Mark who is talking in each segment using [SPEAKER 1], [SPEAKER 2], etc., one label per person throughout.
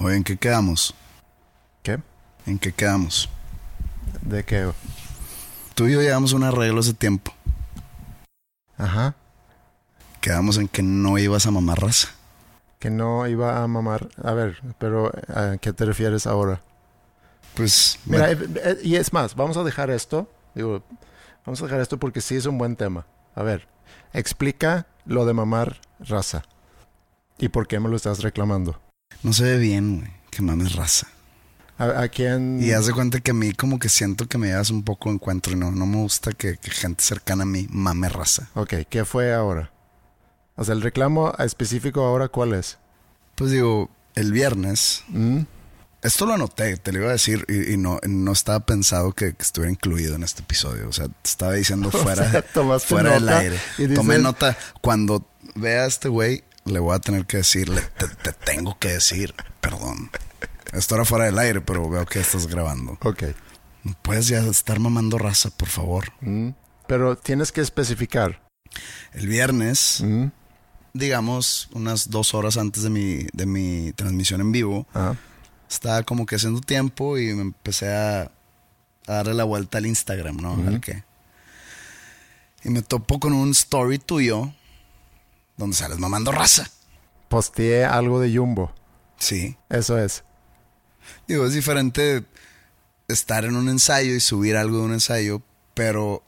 [SPEAKER 1] Oye, ¿en qué quedamos?
[SPEAKER 2] ¿Qué?
[SPEAKER 1] ¿En qué quedamos?
[SPEAKER 2] ¿De qué?
[SPEAKER 1] Tú y yo llevamos un arreglo hace tiempo.
[SPEAKER 2] Ajá.
[SPEAKER 1] Quedamos en que no ibas a mamar raza.
[SPEAKER 2] Que no iba a mamar. A ver, pero ¿a qué te refieres ahora?
[SPEAKER 1] Pues,
[SPEAKER 2] Mira, eh, eh, y es más, vamos a dejar esto. Digo, vamos a dejar esto porque sí es un buen tema. A ver, explica lo de mamar raza. ¿Y por qué me lo estás reclamando?
[SPEAKER 1] No se ve bien, güey, que mames raza.
[SPEAKER 2] ¿A, a quién?
[SPEAKER 1] Y haz de cuenta que a mí como que siento que me llevas un poco de encuentro y no, no me gusta que, que gente cercana a mí mame raza.
[SPEAKER 2] Ok, ¿qué fue ahora? O sea, el reclamo específico ahora, ¿cuál es?
[SPEAKER 1] Pues digo, el viernes,
[SPEAKER 2] ¿Mm?
[SPEAKER 1] esto lo anoté, te lo iba a decir y, y no, no estaba pensado que, que estuviera incluido en este episodio. O sea, te estaba diciendo fuera,
[SPEAKER 2] sea,
[SPEAKER 1] fuera del aire.
[SPEAKER 2] y dices-
[SPEAKER 1] Tomé nota. Cuando vea a este güey, le voy a tener que decirle, te, te tengo que decir, perdón. Esto era fuera del aire, pero veo que estás grabando.
[SPEAKER 2] Ok.
[SPEAKER 1] ¿No puedes ya estar mamando raza, por favor?
[SPEAKER 2] ¿Mm? Pero tienes que especificar.
[SPEAKER 1] El viernes,
[SPEAKER 2] ¿Mm?
[SPEAKER 1] digamos, unas dos horas antes de mi, de mi transmisión en vivo,
[SPEAKER 2] Ah,
[SPEAKER 1] estaba como que haciendo tiempo y me empecé a, a darle la vuelta al Instagram, ¿no? Al que. Y me topo con un story tuyo donde sales mamando raza.
[SPEAKER 2] posteé algo de Jumbo.
[SPEAKER 1] Sí.
[SPEAKER 2] Eso es.
[SPEAKER 1] Digo, es diferente estar en un ensayo y subir algo de un ensayo, pero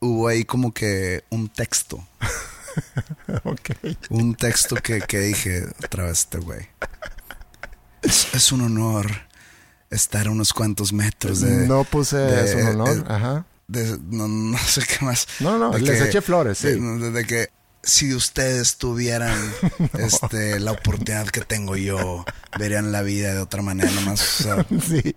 [SPEAKER 1] hubo ahí como que un texto.
[SPEAKER 2] ok.
[SPEAKER 1] Un texto que, que dije otra vez este güey. Es, es un honor estar a unos cuantos metros de...
[SPEAKER 2] no puse
[SPEAKER 1] de-
[SPEAKER 2] eso en honor.
[SPEAKER 1] eh,
[SPEAKER 2] Ajá.
[SPEAKER 1] de- no, no sé qué más.
[SPEAKER 2] No, no, les eché flores, sí.
[SPEAKER 1] De que si ustedes tuvieran este, la oportunidad que tengo yo, verían la vida de otra manera nomás. o sea,
[SPEAKER 2] sí.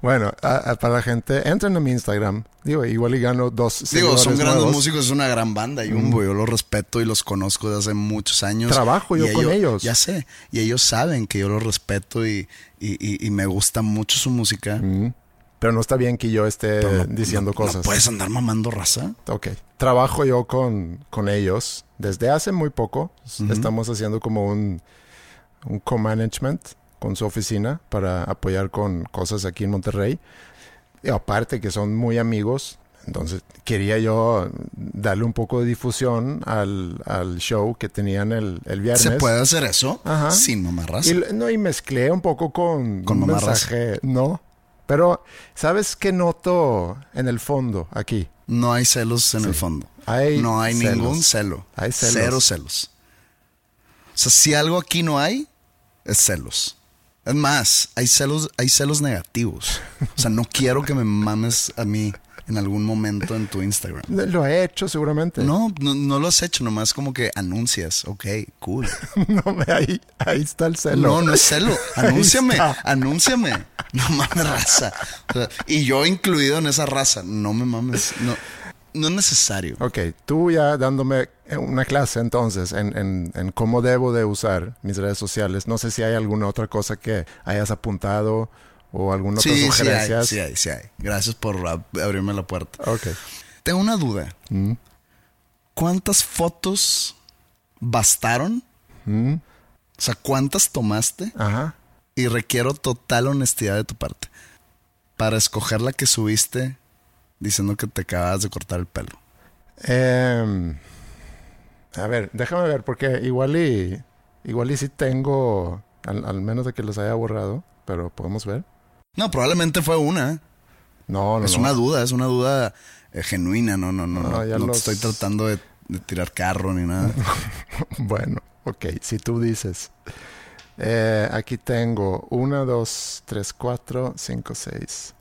[SPEAKER 2] Bueno, a- a- para la gente, entren a mi Instagram. Digo, igual y gano dos
[SPEAKER 1] digo, son grandes
[SPEAKER 2] nuevos.
[SPEAKER 1] músicos, es una gran banda, Jumbo. Yo los respeto y los conozco desde hace muchos años.
[SPEAKER 2] Trabajo yo con ellos.
[SPEAKER 1] Ya sé. Y ellos saben que yo los respeto y, y, y- y me gusta mucho su música.
[SPEAKER 2] Mm. Pero no está bien que yo esté
[SPEAKER 1] no-
[SPEAKER 2] diciendo
[SPEAKER 1] no-
[SPEAKER 2] cosas.
[SPEAKER 1] No puedes andar mamando raza.
[SPEAKER 2] Ok. Trabajo yo con, con ellos desde hace muy poco. Estamos haciendo como un, un co-management con su oficina para apoyar con cosas aquí en Monterrey. Y aparte que son muy amigos, entonces quería yo darle un poco de difusión al, al show que tenían el, el viernes.
[SPEAKER 1] ¿Se puede hacer eso
[SPEAKER 2] Ajá.
[SPEAKER 1] sin mamar raza?
[SPEAKER 2] Y, no, y mezclé un poco con,
[SPEAKER 1] Con
[SPEAKER 2] un
[SPEAKER 1] mamarras.
[SPEAKER 2] mensaje. No. Pero, ¿sabes qué noto en el fondo aquí?
[SPEAKER 1] No hay celos en el fondo.
[SPEAKER 2] Hay
[SPEAKER 1] no hay
[SPEAKER 2] celos.
[SPEAKER 1] ningún celo.
[SPEAKER 2] Hay celos.
[SPEAKER 1] Cero celos. O sea, si algo aquí no hay, es celos. Es más, hay celos, hay celos negativos. O sea, no quiero que me mames a mí en algún momento en tu Instagram.
[SPEAKER 2] Lo he hecho seguramente.
[SPEAKER 1] No, no, no lo has hecho, nomás como que anuncias. Ok, cool.
[SPEAKER 2] No, me- ahí, ahí está el celo.
[SPEAKER 1] No, no es celo. Anúnciame, anúnciame. No mames raza. O sea, y yo incluido en esa raza. No me mames. No, no es necesario.
[SPEAKER 2] Ok, tú ya dándome una clase entonces en, en- en cómo debo de usar mis redes sociales. No sé si hay alguna otra cosa que hayas apuntado o alguna otra
[SPEAKER 1] Sí, sí hay, sí hay, sí hay. Gracias por ab- abrirme la puerta.
[SPEAKER 2] Ok.
[SPEAKER 1] Tengo una duda.
[SPEAKER 2] Mm.
[SPEAKER 1] ¿Cuántas fotos bastaron?
[SPEAKER 2] Mm.
[SPEAKER 1] O sea, ¿cuántas tomaste?
[SPEAKER 2] Ajá.
[SPEAKER 1] Y requiero total honestidad de tu parte para escoger la que subiste diciendo que te acabas de cortar el pelo.
[SPEAKER 2] Em, A ver, déjame ver, porque igual y, igual y sí tengo, al, al menos de que los haya borrado, pero podemos ver.
[SPEAKER 1] No, probablemente fue una.
[SPEAKER 2] No, no,
[SPEAKER 1] Es
[SPEAKER 2] no.
[SPEAKER 1] una duda, es una duda eh, genuina. No, no, no.
[SPEAKER 2] No,
[SPEAKER 1] No,
[SPEAKER 2] ya
[SPEAKER 1] no te estoy tratando de, de tirar carro ni nada.
[SPEAKER 2] Bueno, ok, si tú dices. Eh, aquí tengo una, dos, tres, cuatro, cinco, seis,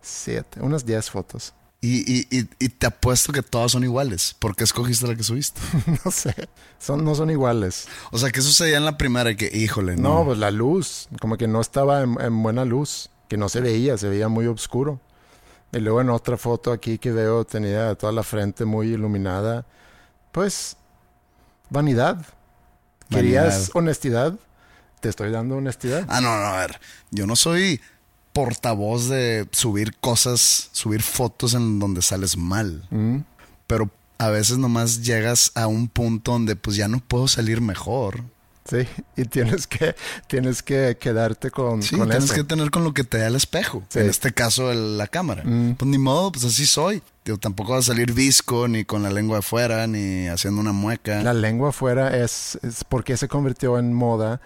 [SPEAKER 2] siete, unas diez fotos.
[SPEAKER 1] Y, y, y, y te apuesto que todas son iguales. ¿Por qué escogiste la que subiste?
[SPEAKER 2] no sé, son, no son iguales.
[SPEAKER 1] O sea, ¿qué sucedía en la primera? Que, híjole,
[SPEAKER 2] No,
[SPEAKER 1] no.
[SPEAKER 2] pues la luz, como que no estaba en, en buena luz, que no se veía, se veía muy oscuro. Y luego en otra foto aquí que veo tenía toda la frente muy iluminada. Pues, vanidad. ¿Querías
[SPEAKER 1] Vanidad.
[SPEAKER 2] honestidad? Te estoy dando honestidad.
[SPEAKER 1] Ah, no, no, a ver. Yo no soy portavoz de subir cosas, subir fotos en donde sales mal.
[SPEAKER 2] Mm.
[SPEAKER 1] Pero a veces nomás llegas a un punto donde pues ya no puedo salir mejor.
[SPEAKER 2] Sí, y tienes que, tienes que quedarte con,
[SPEAKER 1] Sí,
[SPEAKER 2] con
[SPEAKER 1] tienes
[SPEAKER 2] eso.
[SPEAKER 1] que tener con lo que te da el espejo.
[SPEAKER 2] Sí.
[SPEAKER 1] En este caso, el- la cámara.
[SPEAKER 2] Mm.
[SPEAKER 1] Pues ni modo, pues así soy. Digo, tampoco va a salir visco, ni con la lengua afuera, ni haciendo una mueca.
[SPEAKER 2] La lengua afuera es, es porque se convirtió en moda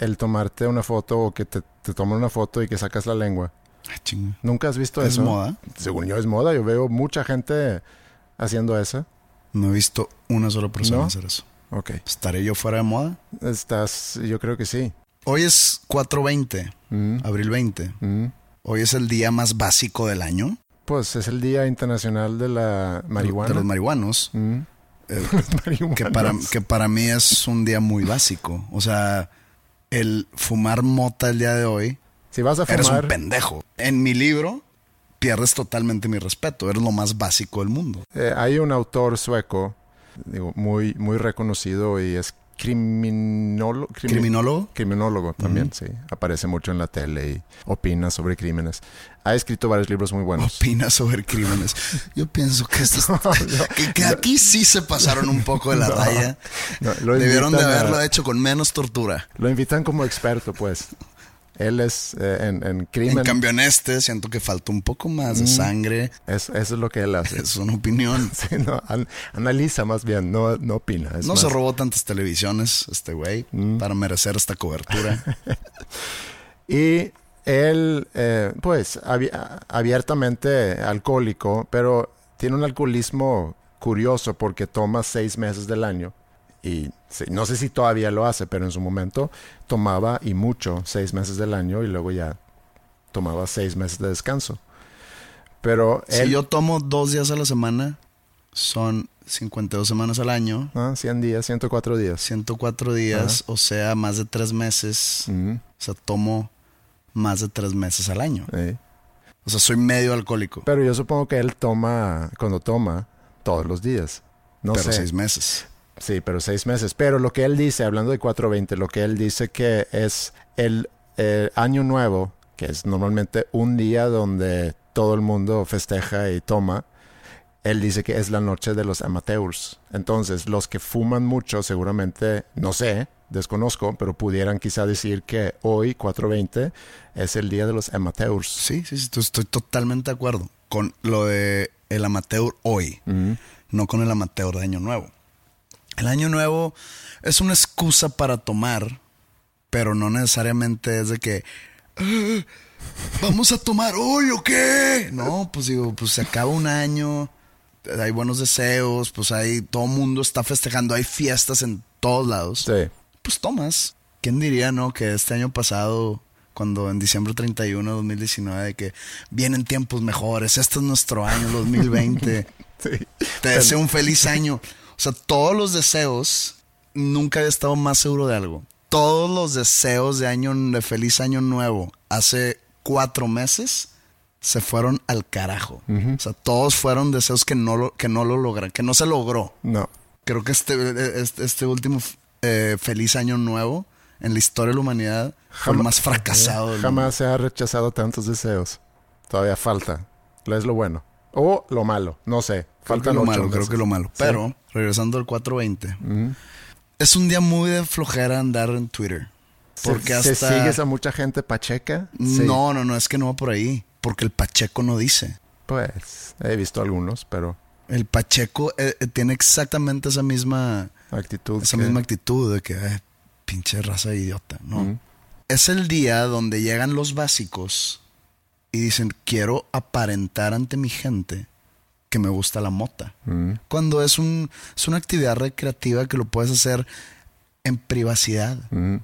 [SPEAKER 2] el tomarte una foto o que te, te toman una foto y que sacas la lengua.
[SPEAKER 1] Ah, chinga.
[SPEAKER 2] ¿Nunca has visto
[SPEAKER 1] ¿Es
[SPEAKER 2] eso?
[SPEAKER 1] moda?
[SPEAKER 2] Según yo es moda. Yo veo mucha gente haciendo eso.
[SPEAKER 1] No he visto una sola persona
[SPEAKER 2] ¿No?
[SPEAKER 1] hacer eso.
[SPEAKER 2] Ok.
[SPEAKER 1] ¿Estaré yo fuera de moda?
[SPEAKER 2] Estás, yo creo que sí.
[SPEAKER 1] Hoy es 4.20,
[SPEAKER 2] Mm,
[SPEAKER 1] abril 20.
[SPEAKER 2] mm.
[SPEAKER 1] Hoy es el día más básico del año.
[SPEAKER 2] Pues es el Día Internacional de la Marihuana.
[SPEAKER 1] De los marihuanos.
[SPEAKER 2] Mm.
[SPEAKER 1] Eh, que, para, que para mí es un día muy básico. O sea, el fumar mota el día de hoy,
[SPEAKER 2] Si vas a
[SPEAKER 1] eres un
[SPEAKER 2] fumar,
[SPEAKER 1] pendejo. En mi libro, pierdes totalmente mi respeto. Eres lo más básico del mundo.
[SPEAKER 2] eh, hay un autor sueco, digo, muy, muy reconocido y es criminólogo.
[SPEAKER 1] Criminólogo.
[SPEAKER 2] Criminólogo también, sí. Aparece mucho en la tele y opina sobre crímenes. Ha escrito varios libros muy buenos.
[SPEAKER 1] Opina sobre crímenes. Yo pienso que, esto es- que, que aquí sí se pasaron un poco de la raya.
[SPEAKER 2] No,
[SPEAKER 1] Debieron de
[SPEAKER 2] a-
[SPEAKER 1] haberlo hecho con menos tortura.
[SPEAKER 2] Lo invitan como experto, pues. Él es eh, en, en crimen.
[SPEAKER 1] En cambio, en este siento que falta un poco más de
[SPEAKER 2] Mm.
[SPEAKER 1] sangre.
[SPEAKER 2] es- eso es lo que él hace.
[SPEAKER 1] Es una opinión.
[SPEAKER 2] Sí, no, an- analiza más bien, no, no opina.
[SPEAKER 1] no
[SPEAKER 2] más-
[SPEAKER 1] se robó tantas televisiones este güey
[SPEAKER 2] Mm.
[SPEAKER 1] para merecer esta cobertura.
[SPEAKER 2] Y él, eh, pues, abi- abiertamente alcohólico, pero tiene un alcoholismo curioso porque toma seis meses del año. Y no sé si todavía lo hace, pero en su momento tomaba y mucho seis meses del año y luego ya tomaba seis meses de descanso. Pero él,
[SPEAKER 1] si yo tomo dos días a la semana, son 52 semanas al año,
[SPEAKER 2] ah, 100 días, 104 días.
[SPEAKER 1] 104 días, o sea, más de tres meses.
[SPEAKER 2] Mm,
[SPEAKER 1] O sea, tomo más de tres meses al año.
[SPEAKER 2] sí.
[SPEAKER 1] O sea, soy medio alcohólico,
[SPEAKER 2] Pero yo supongo que él toma, cuando toma, todos los días. No
[SPEAKER 1] pero
[SPEAKER 2] sé.
[SPEAKER 1] seis meses.
[SPEAKER 2] Sí, pero seis meses. Pero lo que él dice, hablando de 420, lo que él dice que es el eh, año nuevo, que es normalmente un día donde todo el mundo festeja y toma, él dice que es la noche de los amateurs. Entonces, los que fuman mucho, seguramente, no sé, desconozco, pero pudieran quizá decir que hoy, 420, es el día de los amateurs.
[SPEAKER 1] Sí, sí, sí, estoy, estoy totalmente de acuerdo con lo de el amateur hoy, no con el amateur de Año Nuevo. El Año Nuevo es una excusa para tomar, pero no necesariamente es de que "Ah, vamos a tomar hoy o qué. No, pues digo, pues se acaba un año, hay buenos deseos, pues hay todo el mundo está festejando, hay fiestas en todos lados.
[SPEAKER 2] Sí.
[SPEAKER 1] Pues tomas. ¿Quién diría, no? Que este año pasado, cuando en diciembre 31 de 2019, de que vienen tiempos mejores, este es nuestro año 2020.
[SPEAKER 2] Sí.
[SPEAKER 1] Te deseo un feliz año. O sea, todos los deseos, nunca he estado más seguro de algo. Todos los deseos de año, de feliz año nuevo, hace cuatro meses, se fueron al carajo. O sea, todos fueron deseos que no lo, que no lo logran, que no se logró.
[SPEAKER 2] No.
[SPEAKER 1] Creo que este, este, este último eh, feliz año nuevo en la historia de la humanidad fue el
[SPEAKER 2] Jamás-
[SPEAKER 1] más fracasado.
[SPEAKER 2] Jamás se ha rechazado tantos deseos. Todavía falta. Es lo bueno. O lo malo. No sé. Faltan
[SPEAKER 1] lo malo, creo que lo malo.
[SPEAKER 2] Sí.
[SPEAKER 1] Pero, regresando al 420,
[SPEAKER 2] Ujú.
[SPEAKER 1] es un día muy de flojera andar en Twitter.
[SPEAKER 2] ¿Se-
[SPEAKER 1] Porque
[SPEAKER 2] ¿Se,
[SPEAKER 1] hasta...
[SPEAKER 2] sigues a mucha gente pacheca? Sí.
[SPEAKER 1] No, no, no, es que no va por ahí. Porque el Pacheco no dice.
[SPEAKER 2] Pues he visto algunos, pero...
[SPEAKER 1] El Pacheco eh, eh, tiene exactamente esa misma
[SPEAKER 2] actitud.
[SPEAKER 1] esa
[SPEAKER 2] que-
[SPEAKER 1] misma actitud de que, "Ay, pinche raza de idiota, ¿no? Es el día donde llegan los básicos y dicen, quiero aparentar ante mi gente que me gusta la mota. Cuando es, un, es una actividad recreativa que lo puedes hacer en privacidad.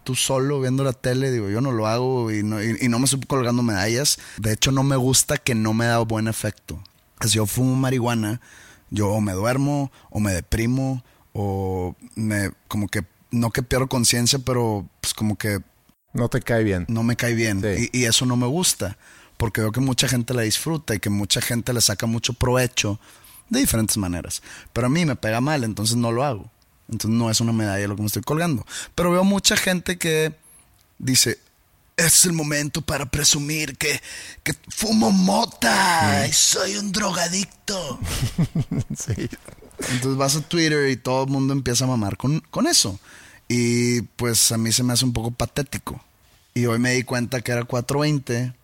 [SPEAKER 1] Tú solo viendo la tele, digo, yo no lo hago y no, y- y no me estoy colgando medallas. De hecho, no me gusta que no me da buen efecto. Si yo fumo marihuana, yo o me duermo, o me deprimo, o me, como que, no que pierdo conciencia, pero pues como que
[SPEAKER 2] No te cae bien.
[SPEAKER 1] no me cae bien.
[SPEAKER 2] Sí.
[SPEAKER 1] Y, y eso no me gusta, porque veo que mucha gente la disfruta y que mucha gente le saca mucho provecho de diferentes maneras. Pero a mí me pega mal, entonces no lo hago. Entonces no es una medalla lo que me estoy colgando. Pero veo mucha gente que dice, este es el momento para presumir que, que fumo mota y soy un drogadicto.
[SPEAKER 2] Sí.
[SPEAKER 1] Entonces vas a Twitter y todo el mundo empieza a mamar con, con eso. Y pues a mí se me hace un poco patético. Y hoy me di cuenta que era 420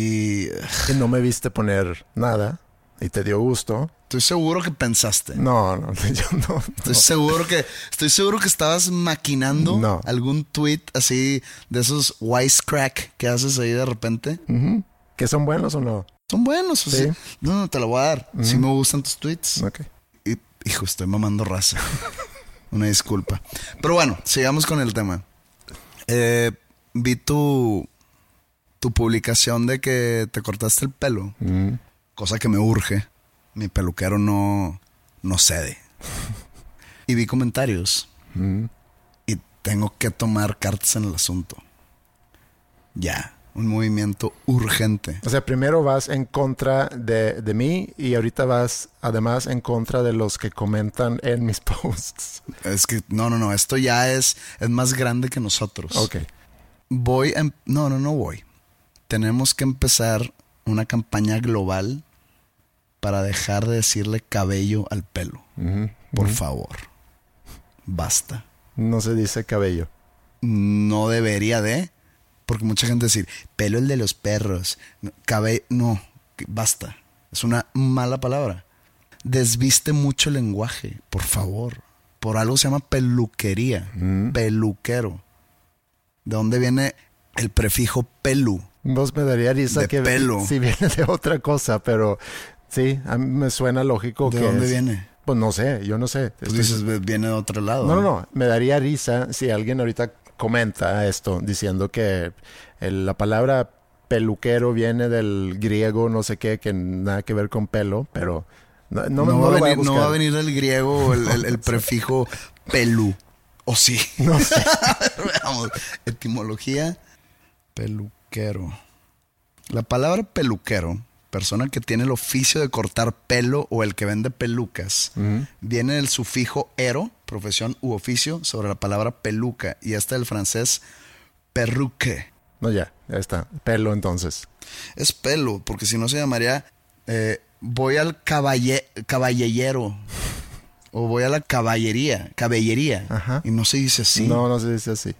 [SPEAKER 1] y
[SPEAKER 2] no me viste poner nada y te dio gusto.
[SPEAKER 1] estoy seguro que pensaste.
[SPEAKER 2] No, no, yo no.
[SPEAKER 1] Estoy seguro que estoy seguro que estabas maquinando
[SPEAKER 2] No.
[SPEAKER 1] algún tweet así de esos wisecrack que haces ahí de repente.
[SPEAKER 2] ¿Que son buenos o no?
[SPEAKER 1] Son buenos, o
[SPEAKER 2] Sí.
[SPEAKER 1] sea, No, no te lo voy a dar. Sí me gustan tus tweets.
[SPEAKER 2] Ok.
[SPEAKER 1] Y, hijo, estoy mamando raza. Una disculpa. Pero bueno, sigamos con el tema. Eh, vi tu, tu publicación de que te cortaste el pelo. Cosa que me urge. Mi peluquero no, no cede. Y vi comentarios. Y tengo que tomar cartas en el asunto. Ya. Un movimiento urgente.
[SPEAKER 2] O sea, primero vas en contra de, de mí y ahorita vas además en contra de los que comentan en mis posts.
[SPEAKER 1] Es que, no, no, no. Esto ya es, es más grande que nosotros.
[SPEAKER 2] Ok.
[SPEAKER 1] Voy em- No, no, no voy. Tenemos que empezar una campaña global para dejar de decirle cabello al pelo. Por favor. Basta.
[SPEAKER 2] No se dice cabello.
[SPEAKER 1] No debería de. Porque mucha gente decir, pelo el de los perros. Cabello... No, basta. Es una mala palabra. Desviste mucho el lenguaje, por favor. Por algo se llama peluquería. Peluquero. ¿De dónde viene el prefijo pelu?
[SPEAKER 2] Vos me daría risa
[SPEAKER 1] De
[SPEAKER 2] que
[SPEAKER 1] pelo.
[SPEAKER 2] si viene de otra cosa, pero sí, a mí me suena lógico
[SPEAKER 1] ¿De
[SPEAKER 2] que
[SPEAKER 1] dónde
[SPEAKER 2] es-
[SPEAKER 1] viene?
[SPEAKER 2] Pues no sé, yo no sé. Estoy-
[SPEAKER 1] dices, "Ve- viene de otro lado.
[SPEAKER 2] No, no, no. Me daría risa si alguien ahorita comenta esto diciendo que el- la palabra peluquero viene del griego, no sé qué, que nada que ver con pelo, pero no, no,
[SPEAKER 1] No,
[SPEAKER 2] no
[SPEAKER 1] va, venir, no
[SPEAKER 2] buscar.
[SPEAKER 1] va a venir del griego el, el- el prefijo pelu. ¿O sí?
[SPEAKER 2] No sé.
[SPEAKER 1] Veamos. Etimología. Peluquero. La palabra peluquero, persona que tiene el oficio de cortar pelo o el que vende pelucas, viene del sufijo ero, profesión u oficio, sobre la palabra peluca. Y esta del francés perruque.
[SPEAKER 2] No, ya, ya está. Pelo entonces.
[SPEAKER 1] Es pelo, porque si no se llamaría eh, voy al caballe, caballero o voy a la caballería, cabellería.
[SPEAKER 2] Ajá.
[SPEAKER 1] Y no se dice así.
[SPEAKER 2] No, no se dice así.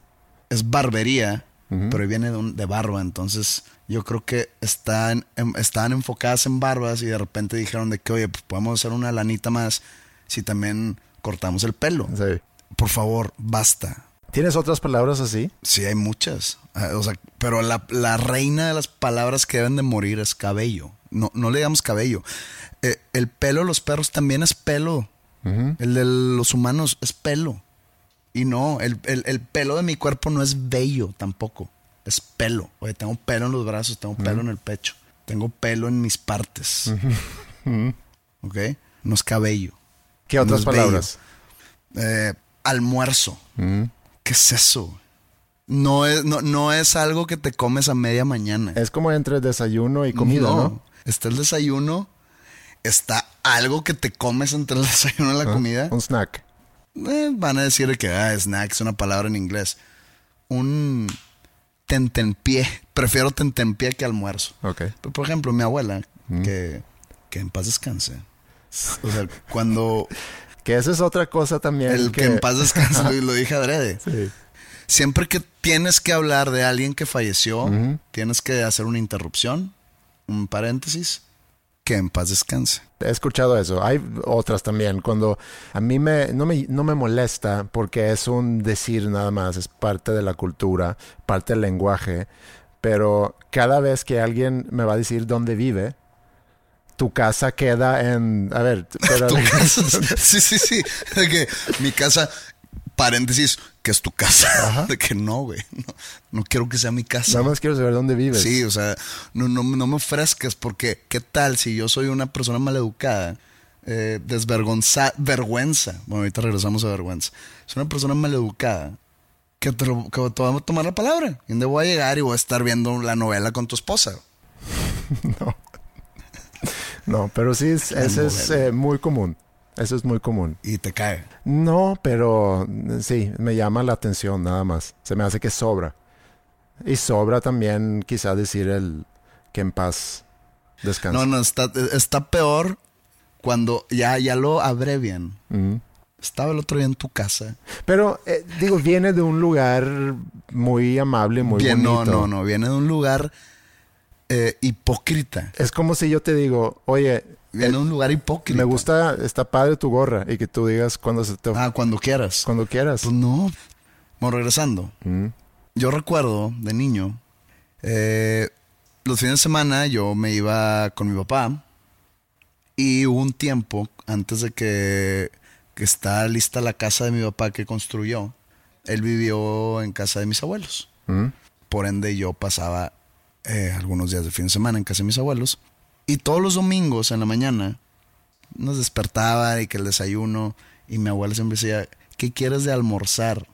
[SPEAKER 1] Es barbería, pero viene de, un- de barba. Entonces yo creo que están, em- estaban enfocadas en barbas y de repente dijeron de que, oye, pues podemos hacer una lanita más si también cortamos el pelo.
[SPEAKER 2] Sí.
[SPEAKER 1] Por favor, basta.
[SPEAKER 2] ¿Tienes otras palabras así?
[SPEAKER 1] Sí, hay muchas. Ah, O sea, pero la, la reina de las palabras que deben de morir es cabello. No, no le digamos cabello. Eh, el pelo de los perros también es pelo. El de los humanos es pelo. Y no, el, el- el pelo de mi cuerpo no es vello tampoco. Es pelo. Oye, tengo pelo en los brazos, tengo pelo en el pecho. Tengo pelo en mis partes. ¿Ok? No es cabello.
[SPEAKER 2] ¿Qué
[SPEAKER 1] No
[SPEAKER 2] otras
[SPEAKER 1] bello.
[SPEAKER 2] palabras?
[SPEAKER 1] Eh, almuerzo. ¿Qué es eso? No es, no, no es algo que te comes a media mañana.
[SPEAKER 2] Es como entre desayuno y comida, ¿no?
[SPEAKER 1] Está el desayuno, está algo que te comes entre el desayuno y la comida.
[SPEAKER 2] Un snack.
[SPEAKER 1] Eh, van a decir que ah, snack es una palabra en inglés. Un tentempié. Prefiero tentempié que almuerzo.
[SPEAKER 2] Ok.
[SPEAKER 1] Pero, por ejemplo, mi abuela,
[SPEAKER 2] Mm.
[SPEAKER 1] que, que en paz descanse. O sea, cuando
[SPEAKER 2] Que esa es otra cosa también.
[SPEAKER 1] el que, en paz descanse, lo, lo dije adrede.
[SPEAKER 2] Sí.
[SPEAKER 1] Siempre que tienes que hablar de alguien que falleció, tienes que hacer una interrupción, un paréntesis. Que en paz descanse.
[SPEAKER 2] He escuchado eso. Hay otras también. Cuando a mí me no, me no me molesta porque es un decir nada más, es parte de la cultura, parte del lenguaje. Pero cada vez que alguien me va a decir dónde vive, tu casa queda en. A ver, pero-
[SPEAKER 1] Tu casa. sí, sí, sí. Mi casa, paréntesis, que es tu casa. De que no, güey. No, no quiero que sea mi casa.
[SPEAKER 2] nada más quiero saber dónde vives.
[SPEAKER 1] Sí, o sea, no, no, no me ofrezcas porque ¿qué tal si yo soy una persona maleducada? Eh, desvergonza, vergüenza. Bueno, ahorita regresamos a vergüenza. Soy una persona maleducada que te, que te voy a tomar la palabra. Y donde voy a llegar y voy a estar viendo la novela con tu esposa.
[SPEAKER 2] No, pero sí, es, eso es eh, muy común. Eso es muy común.
[SPEAKER 1] Y te cae.
[SPEAKER 2] No, pero eh, sí, me llama la atención nada más. Se me hace que sobra. Y sobra también quizá decir el que en paz descanse.
[SPEAKER 1] No, no, está, está peor cuando ya, ya lo abrevian. Estaba el otro día en tu casa.
[SPEAKER 2] Pero, eh, digo, viene de un lugar muy amable, muy
[SPEAKER 1] Bien, no,
[SPEAKER 2] bonito.
[SPEAKER 1] no, no. Viene de un lugar eh, hipócrita.
[SPEAKER 2] Es como si yo te digo, oye,
[SPEAKER 1] Viene de un lugar hipócrita.
[SPEAKER 2] me gusta, está padre tu gorra. Y que tú digas cuando se te...
[SPEAKER 1] Ah, cuando quieras.
[SPEAKER 2] Cuando quieras.
[SPEAKER 1] Pues no. Bueno, regresando.
[SPEAKER 2] Mm.
[SPEAKER 1] Yo recuerdo de niño, eh, los fines de semana yo me iba con mi papá y hubo un tiempo antes de que, que está lista la casa de mi papá que construyó. Él vivió en casa de mis abuelos.
[SPEAKER 2] Mm.
[SPEAKER 1] Por ende yo pasaba eh, algunos días de fin de semana en casa de mis abuelos. Y todos los domingos en la mañana nos despertaba y que el desayuno y mi abuela siempre decía, ¿qué quieres de almorzar?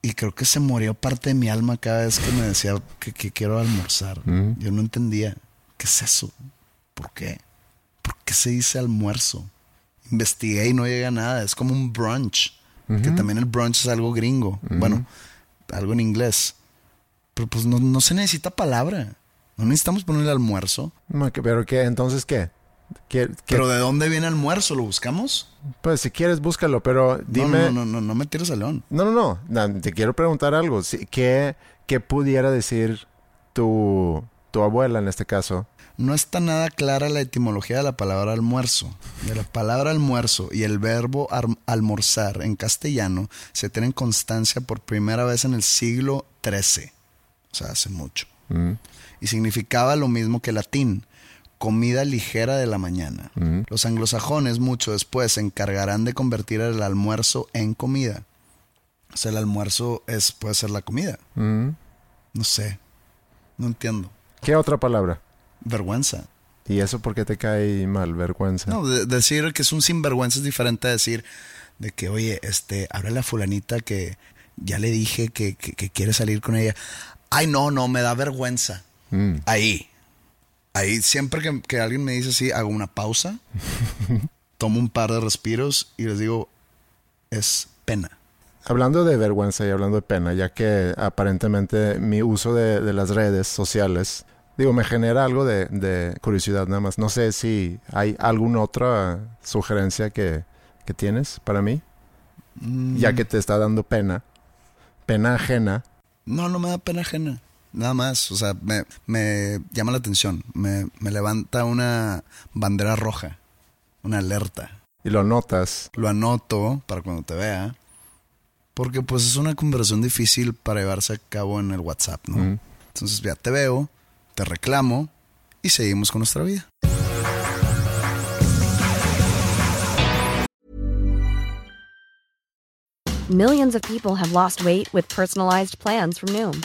[SPEAKER 1] Y creo que se murió parte de mi alma cada vez que me decía que, que quiero almorzar. Yo no entendía, ¿qué es eso? ¿Por qué? ¿Por qué se dice almuerzo? Investigué y no llegué a nada. Es como un brunch. Que también el brunch es algo gringo. Bueno, algo en inglés. Pero pues no, no se necesita palabra. No necesitamos ponerle almuerzo.
[SPEAKER 2] Ma, que- Pero qué, entonces qué? ¿Qué- qué-
[SPEAKER 1] Pero ¿de dónde viene almuerzo? ¿Lo buscamos?
[SPEAKER 2] Pues si quieres búscalo, pero dime...
[SPEAKER 1] No, no, no, no me tires al león.
[SPEAKER 2] No, no, no. Te quiero preguntar algo. ¿Qué, qué pudiera decir tu, tu abuela en este caso?
[SPEAKER 1] No está nada clara la etimología de la palabra almuerzo. De la palabra almuerzo y el verbo ar- almorzar en castellano se tienen constancia por primera vez en el siglo XIII. O sea, hace mucho.
[SPEAKER 2] Mm.
[SPEAKER 1] Y significaba lo mismo que latín, comida ligera de la mañana. Los anglosajones mucho después se encargarán de convertir el almuerzo en comida. O sea, el almuerzo es, puede ser la comida.
[SPEAKER 2] Mm.
[SPEAKER 1] No sé. No entiendo.
[SPEAKER 2] ¿Qué otra palabra?
[SPEAKER 1] Vergüenza.
[SPEAKER 2] ¿Y eso por qué te cae mal? Vergüenza.
[SPEAKER 1] No, de- decir que es un sinvergüenza es diferente a decir de que, oye, este, habla la fulanita que ya le dije que, que- que quiere salir con ella. Ay, no, no, me da vergüenza.
[SPEAKER 2] Mm.
[SPEAKER 1] Ahí. Ahí, siempre que, que alguien me dice así, hago una pausa, tomo un par de respiros y les digo, es pena.
[SPEAKER 2] Hablando de vergüenza y hablando de pena, ya que aparentemente mi uso de, de las redes sociales, digo, me genera algo de, de curiosidad nada más. No sé si hay alguna otra sugerencia que, que tienes para mí, ya que te está dando pena, pena ajena.
[SPEAKER 1] No, no me da pena ajena. Nada más. O sea, me, me llama la atención. Me, me levanta una bandera roja, una alerta.
[SPEAKER 2] Y lo notas.
[SPEAKER 1] lo anoto para cuando te vea. Porque pues es una conversación difícil para llevarse a cabo en el WhatsApp, ¿no?
[SPEAKER 2] Mm.
[SPEAKER 1] Entonces ya te veo, te reclamo y seguimos con nuestra vida.
[SPEAKER 3] Millions of people have lost weight with personalized plans from Noom,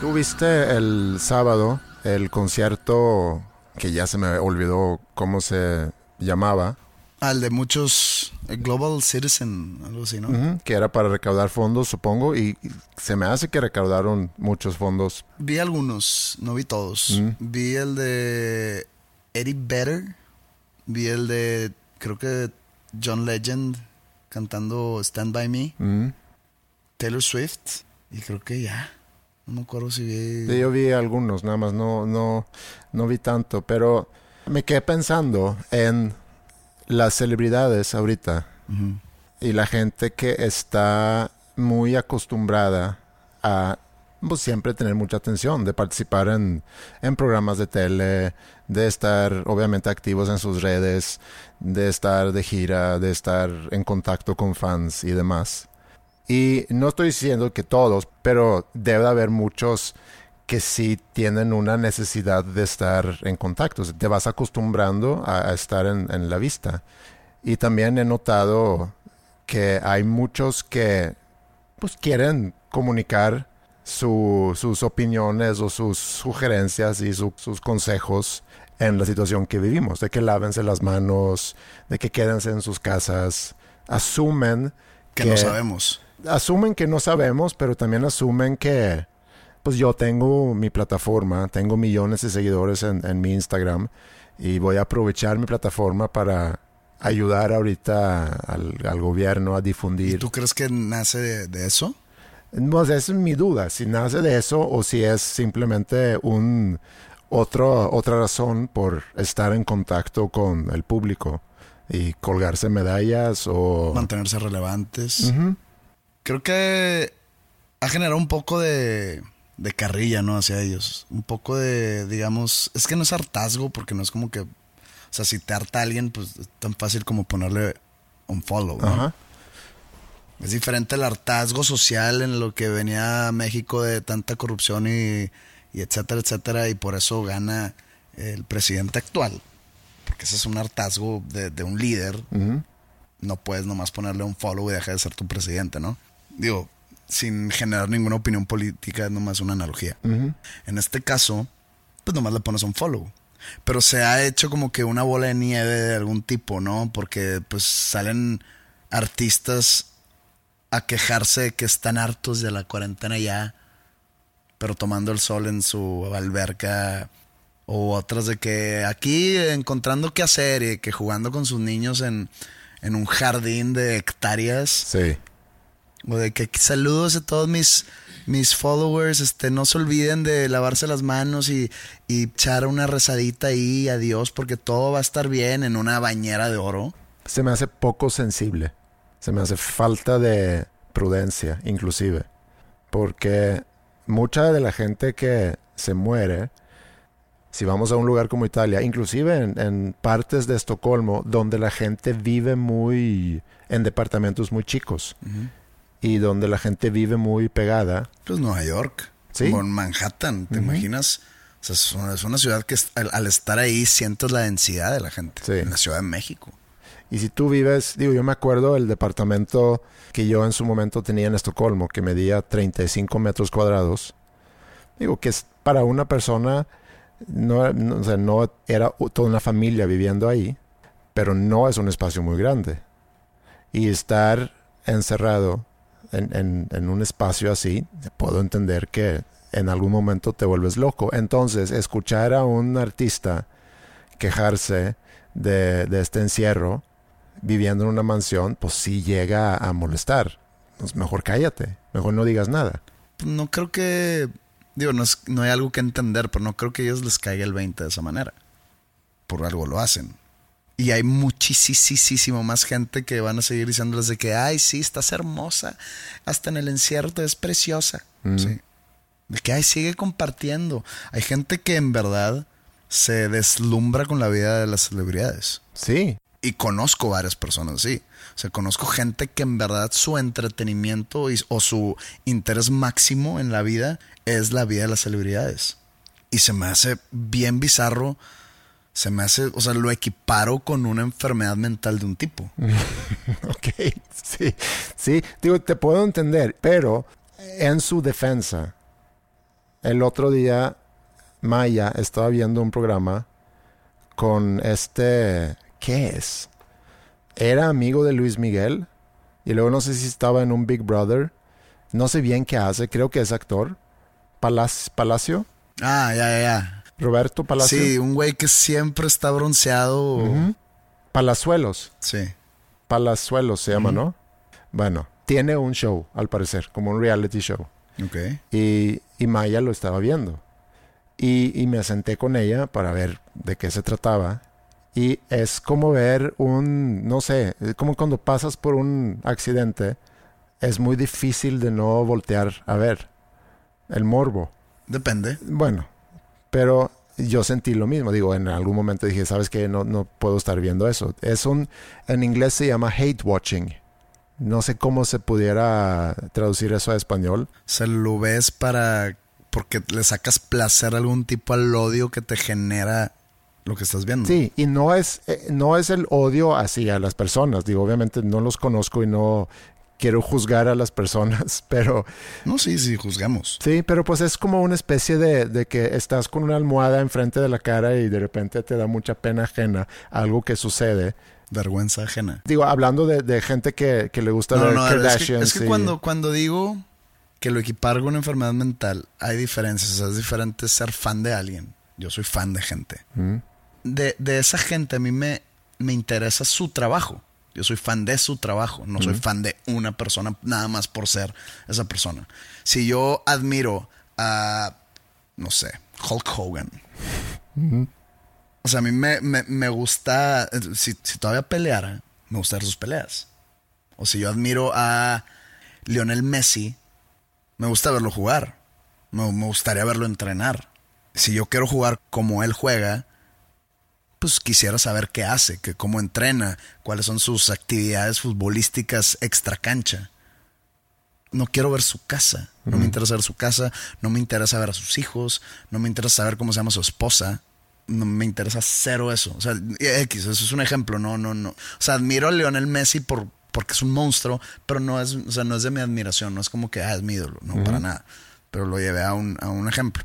[SPEAKER 2] ¿Tú viste el sábado el concierto que ya se me olvidó cómo se llamaba?
[SPEAKER 1] Al de muchos eh, Global Citizen, algo así, ¿no?
[SPEAKER 2] Que era para recaudar fondos, supongo, y se me hace que recaudaron muchos fondos.
[SPEAKER 1] Vi algunos, no vi todos. Vi el de Eddie Vedder. Vi el de, creo que John Legend cantando Stand By Me. Taylor Swift. Y creo que ya. No me acuerdo si vi.
[SPEAKER 2] Sí, Yo vi algunos, nada más, no, no, no vi tanto, pero me quedé pensando en las celebridades ahorita y la gente que está muy acostumbrada a pues, siempre tener mucha atención, de participar en, en programas de tele, de estar obviamente activos en sus redes, de estar de gira, de estar en contacto con fans y demás. Y no estoy diciendo que todos, pero debe de haber muchos que sí tienen una necesidad de estar en contacto. Te vas acostumbrando a, a estar en, en la vista. Y también he notado que hay muchos que pues quieren comunicar su- sus opiniones o sus sugerencias y su- sus consejos en la situación que vivimos, de que lávense las manos, de que quédense en sus casas, asumen
[SPEAKER 1] Que no sabemos.
[SPEAKER 2] Asumen que no sabemos, pero también asumen que pues yo tengo mi plataforma, tengo millones de seguidores en, en mi Instagram y voy a aprovechar mi plataforma para ayudar ahorita al, al gobierno a
[SPEAKER 1] ¿Y
[SPEAKER 2] difundir.
[SPEAKER 1] tú crees que nace de, de eso?
[SPEAKER 2] No, esa es mi duda, si nace de eso o si es simplemente un otro, otra razón por estar en contacto con el público y colgarse medallas o...
[SPEAKER 1] Mantenerse relevantes.
[SPEAKER 2] Ujú.
[SPEAKER 1] Creo que ha generado un poco de, de carrilla, ¿no? Hacia ellos. Un poco de, digamos, es que no es hartazgo porque no es como que, o sea, si te harta alguien, pues es tan fácil como ponerle un follow, ¿no?
[SPEAKER 2] Ajá.
[SPEAKER 1] Es diferente el hartazgo social en lo que venía México de tanta corrupción y, y etcétera, etcétera, y por eso gana el presidente actual. Porque ese es un hartazgo de, de un líder. No puedes nomás ponerle un follow y dejar de ser tu presidente, ¿no? Digo, sin generar ninguna opinión política, es nomás una analogía. En este caso, pues nomás le pones un follow. Pero se ha hecho como que una bola de nieve de algún tipo, ¿no? Porque pues salen artistas a quejarse de que están hartos de la cuarentena ya, pero tomando el sol en su alberca. O otras de que aquí encontrando qué hacer y que jugando con sus niños en, en un jardín de hectáreas.
[SPEAKER 2] Sí.
[SPEAKER 1] O de que saludos a todos mis, mis followers, este, no se olviden de lavarse las manos y, y echar una rezadita ahí a Dios porque todo va a estar bien en una bañera de oro.
[SPEAKER 2] se me hace poco sensible. Se me hace falta de prudencia, inclusive. Porque mucha de la gente que se muere, si vamos a un lugar como Italia, inclusive en, en partes de Estocolmo, donde la gente vive muy en departamentos muy chicos y donde la gente vive muy pegada,
[SPEAKER 1] Pues Nueva York,
[SPEAKER 2] Sí.
[SPEAKER 1] como en Manhattan, ¿te imaginas? O sea, es una, es una ciudad que al, al estar ahí sientes la densidad de la gente.
[SPEAKER 2] Sí.
[SPEAKER 1] En la Ciudad de México.
[SPEAKER 2] Y si tú vives, digo, yo me acuerdo el departamento que yo en su momento tenía en Estocolmo, que medía 35 metros cuadrados. Digo, que es para una persona, no, no, o sea, no era toda una familia viviendo ahí, pero no es un espacio muy grande. Y estar encerrado en, en- un espacio así, puedo entender que en algún momento te vuelves loco. Entonces, escuchar a un artista quejarse de, de este encierro, viviendo en una mansión, pues sí llega a molestar. Pues mejor cállate, mejor no digas nada.
[SPEAKER 1] No creo que. Digo, no, es- no hay algo que entender, pero no creo que a ellos les caiga el 20 de esa manera. Por algo lo hacen. Y hay muchísimo más gente que van a seguir diciéndoles de que, ay, sí, estás hermosa. Hasta en el encierro ves preciosa. Sí. De que, ay, sigue compartiendo. Hay gente que en verdad se deslumbra con la vida de las celebridades.
[SPEAKER 2] Sí,
[SPEAKER 1] Y conozco varias personas así. O sea, conozco gente que en verdad su entretenimiento y- o su interés máximo en la vida es la vida de las celebridades. Y se me hace bien bizarro. Se me hace, o sea, lo equiparo con una enfermedad mental de un tipo.
[SPEAKER 2] ok, sí, sí, digo, te puedo entender, pero en su defensa, el otro día Maya estaba viendo un programa con este, ¿qué es? Era amigo de Luis Miguel y luego no sé si estaba en un Big Brother, no sé bien qué hace, creo que es actor, Palacio.
[SPEAKER 1] Ah, ya, ya, ya.
[SPEAKER 2] Roberto Palacio.
[SPEAKER 1] Sí, un güey que siempre está bronceado.
[SPEAKER 2] Palazuelos.
[SPEAKER 1] Sí.
[SPEAKER 2] Palazuelos se llama, ¿no? Bueno, tiene un show, al parecer, como un reality show.
[SPEAKER 1] Ok.
[SPEAKER 2] Y, y Maya lo estaba viendo. Y, y, me senté con ella para ver de qué se trataba. Y es como ver un, no sé, como cuando pasas por un accidente, es muy difícil de no voltear a ver el morbo.
[SPEAKER 1] Depende.
[SPEAKER 2] Bueno, pero yo sentí lo mismo. Digo, en algún momento dije, ¿sabes qué? No, no puedo estar viendo eso. Es un, en inglés se llama hate watching. No sé cómo se pudiera traducir eso a español.
[SPEAKER 1] Se lo ves para, porque le sacas placer a algún tipo al odio que te genera lo que estás viendo.
[SPEAKER 2] Sí, y no es, eh, no es el odio hacia las personas. Digo, obviamente no los conozco y no quiero juzgar a las personas, pero...
[SPEAKER 1] No, sí, sí, juzgamos.
[SPEAKER 2] Sí, pero pues es como una especie de, de, que estás con una almohada enfrente de la cara y de repente te da mucha pena ajena algo que sucede.
[SPEAKER 1] Vergüenza ajena.
[SPEAKER 2] Digo, hablando de, de gente que, que, le gusta
[SPEAKER 1] no,
[SPEAKER 2] ver
[SPEAKER 1] no,
[SPEAKER 2] Kardashian.
[SPEAKER 1] Es que, es que
[SPEAKER 2] y...
[SPEAKER 1] cuando, cuando digo que lo equiparo con una enfermedad mental, hay diferencias. O sea, es diferente ser fan de alguien. Yo soy fan de gente.
[SPEAKER 2] Mm.
[SPEAKER 1] De, de esa gente a mí me, me interesa su trabajo. Yo soy fan de su trabajo, no soy fan de una persona nada más por ser esa persona. Si yo admiro a, no sé, Hulk Hogan. O sea, a mí me, me, me gusta, si, si, todavía peleara, me gusta ver sus peleas. O si yo admiro a Lionel Messi, me gusta verlo jugar. Me, me gustaría verlo entrenar. Si yo quiero jugar como él juega, pues quisiera saber qué hace, que cómo entrena, cuáles son sus actividades futbolísticas extra cancha. No quiero ver su casa, no me interesa ver su casa, no me interesa ver a sus hijos, no me interesa saber cómo se llama su esposa, no me interesa cero eso. O sea, X, eso es un ejemplo, no, no, no. O sea, admiro a Lionel Messi por, porque es un monstruo, pero no es, o sea, no es de mi admiración, no es como que, ah, es mi ídolo, no, para nada. Pero lo llevé a un, a un ejemplo.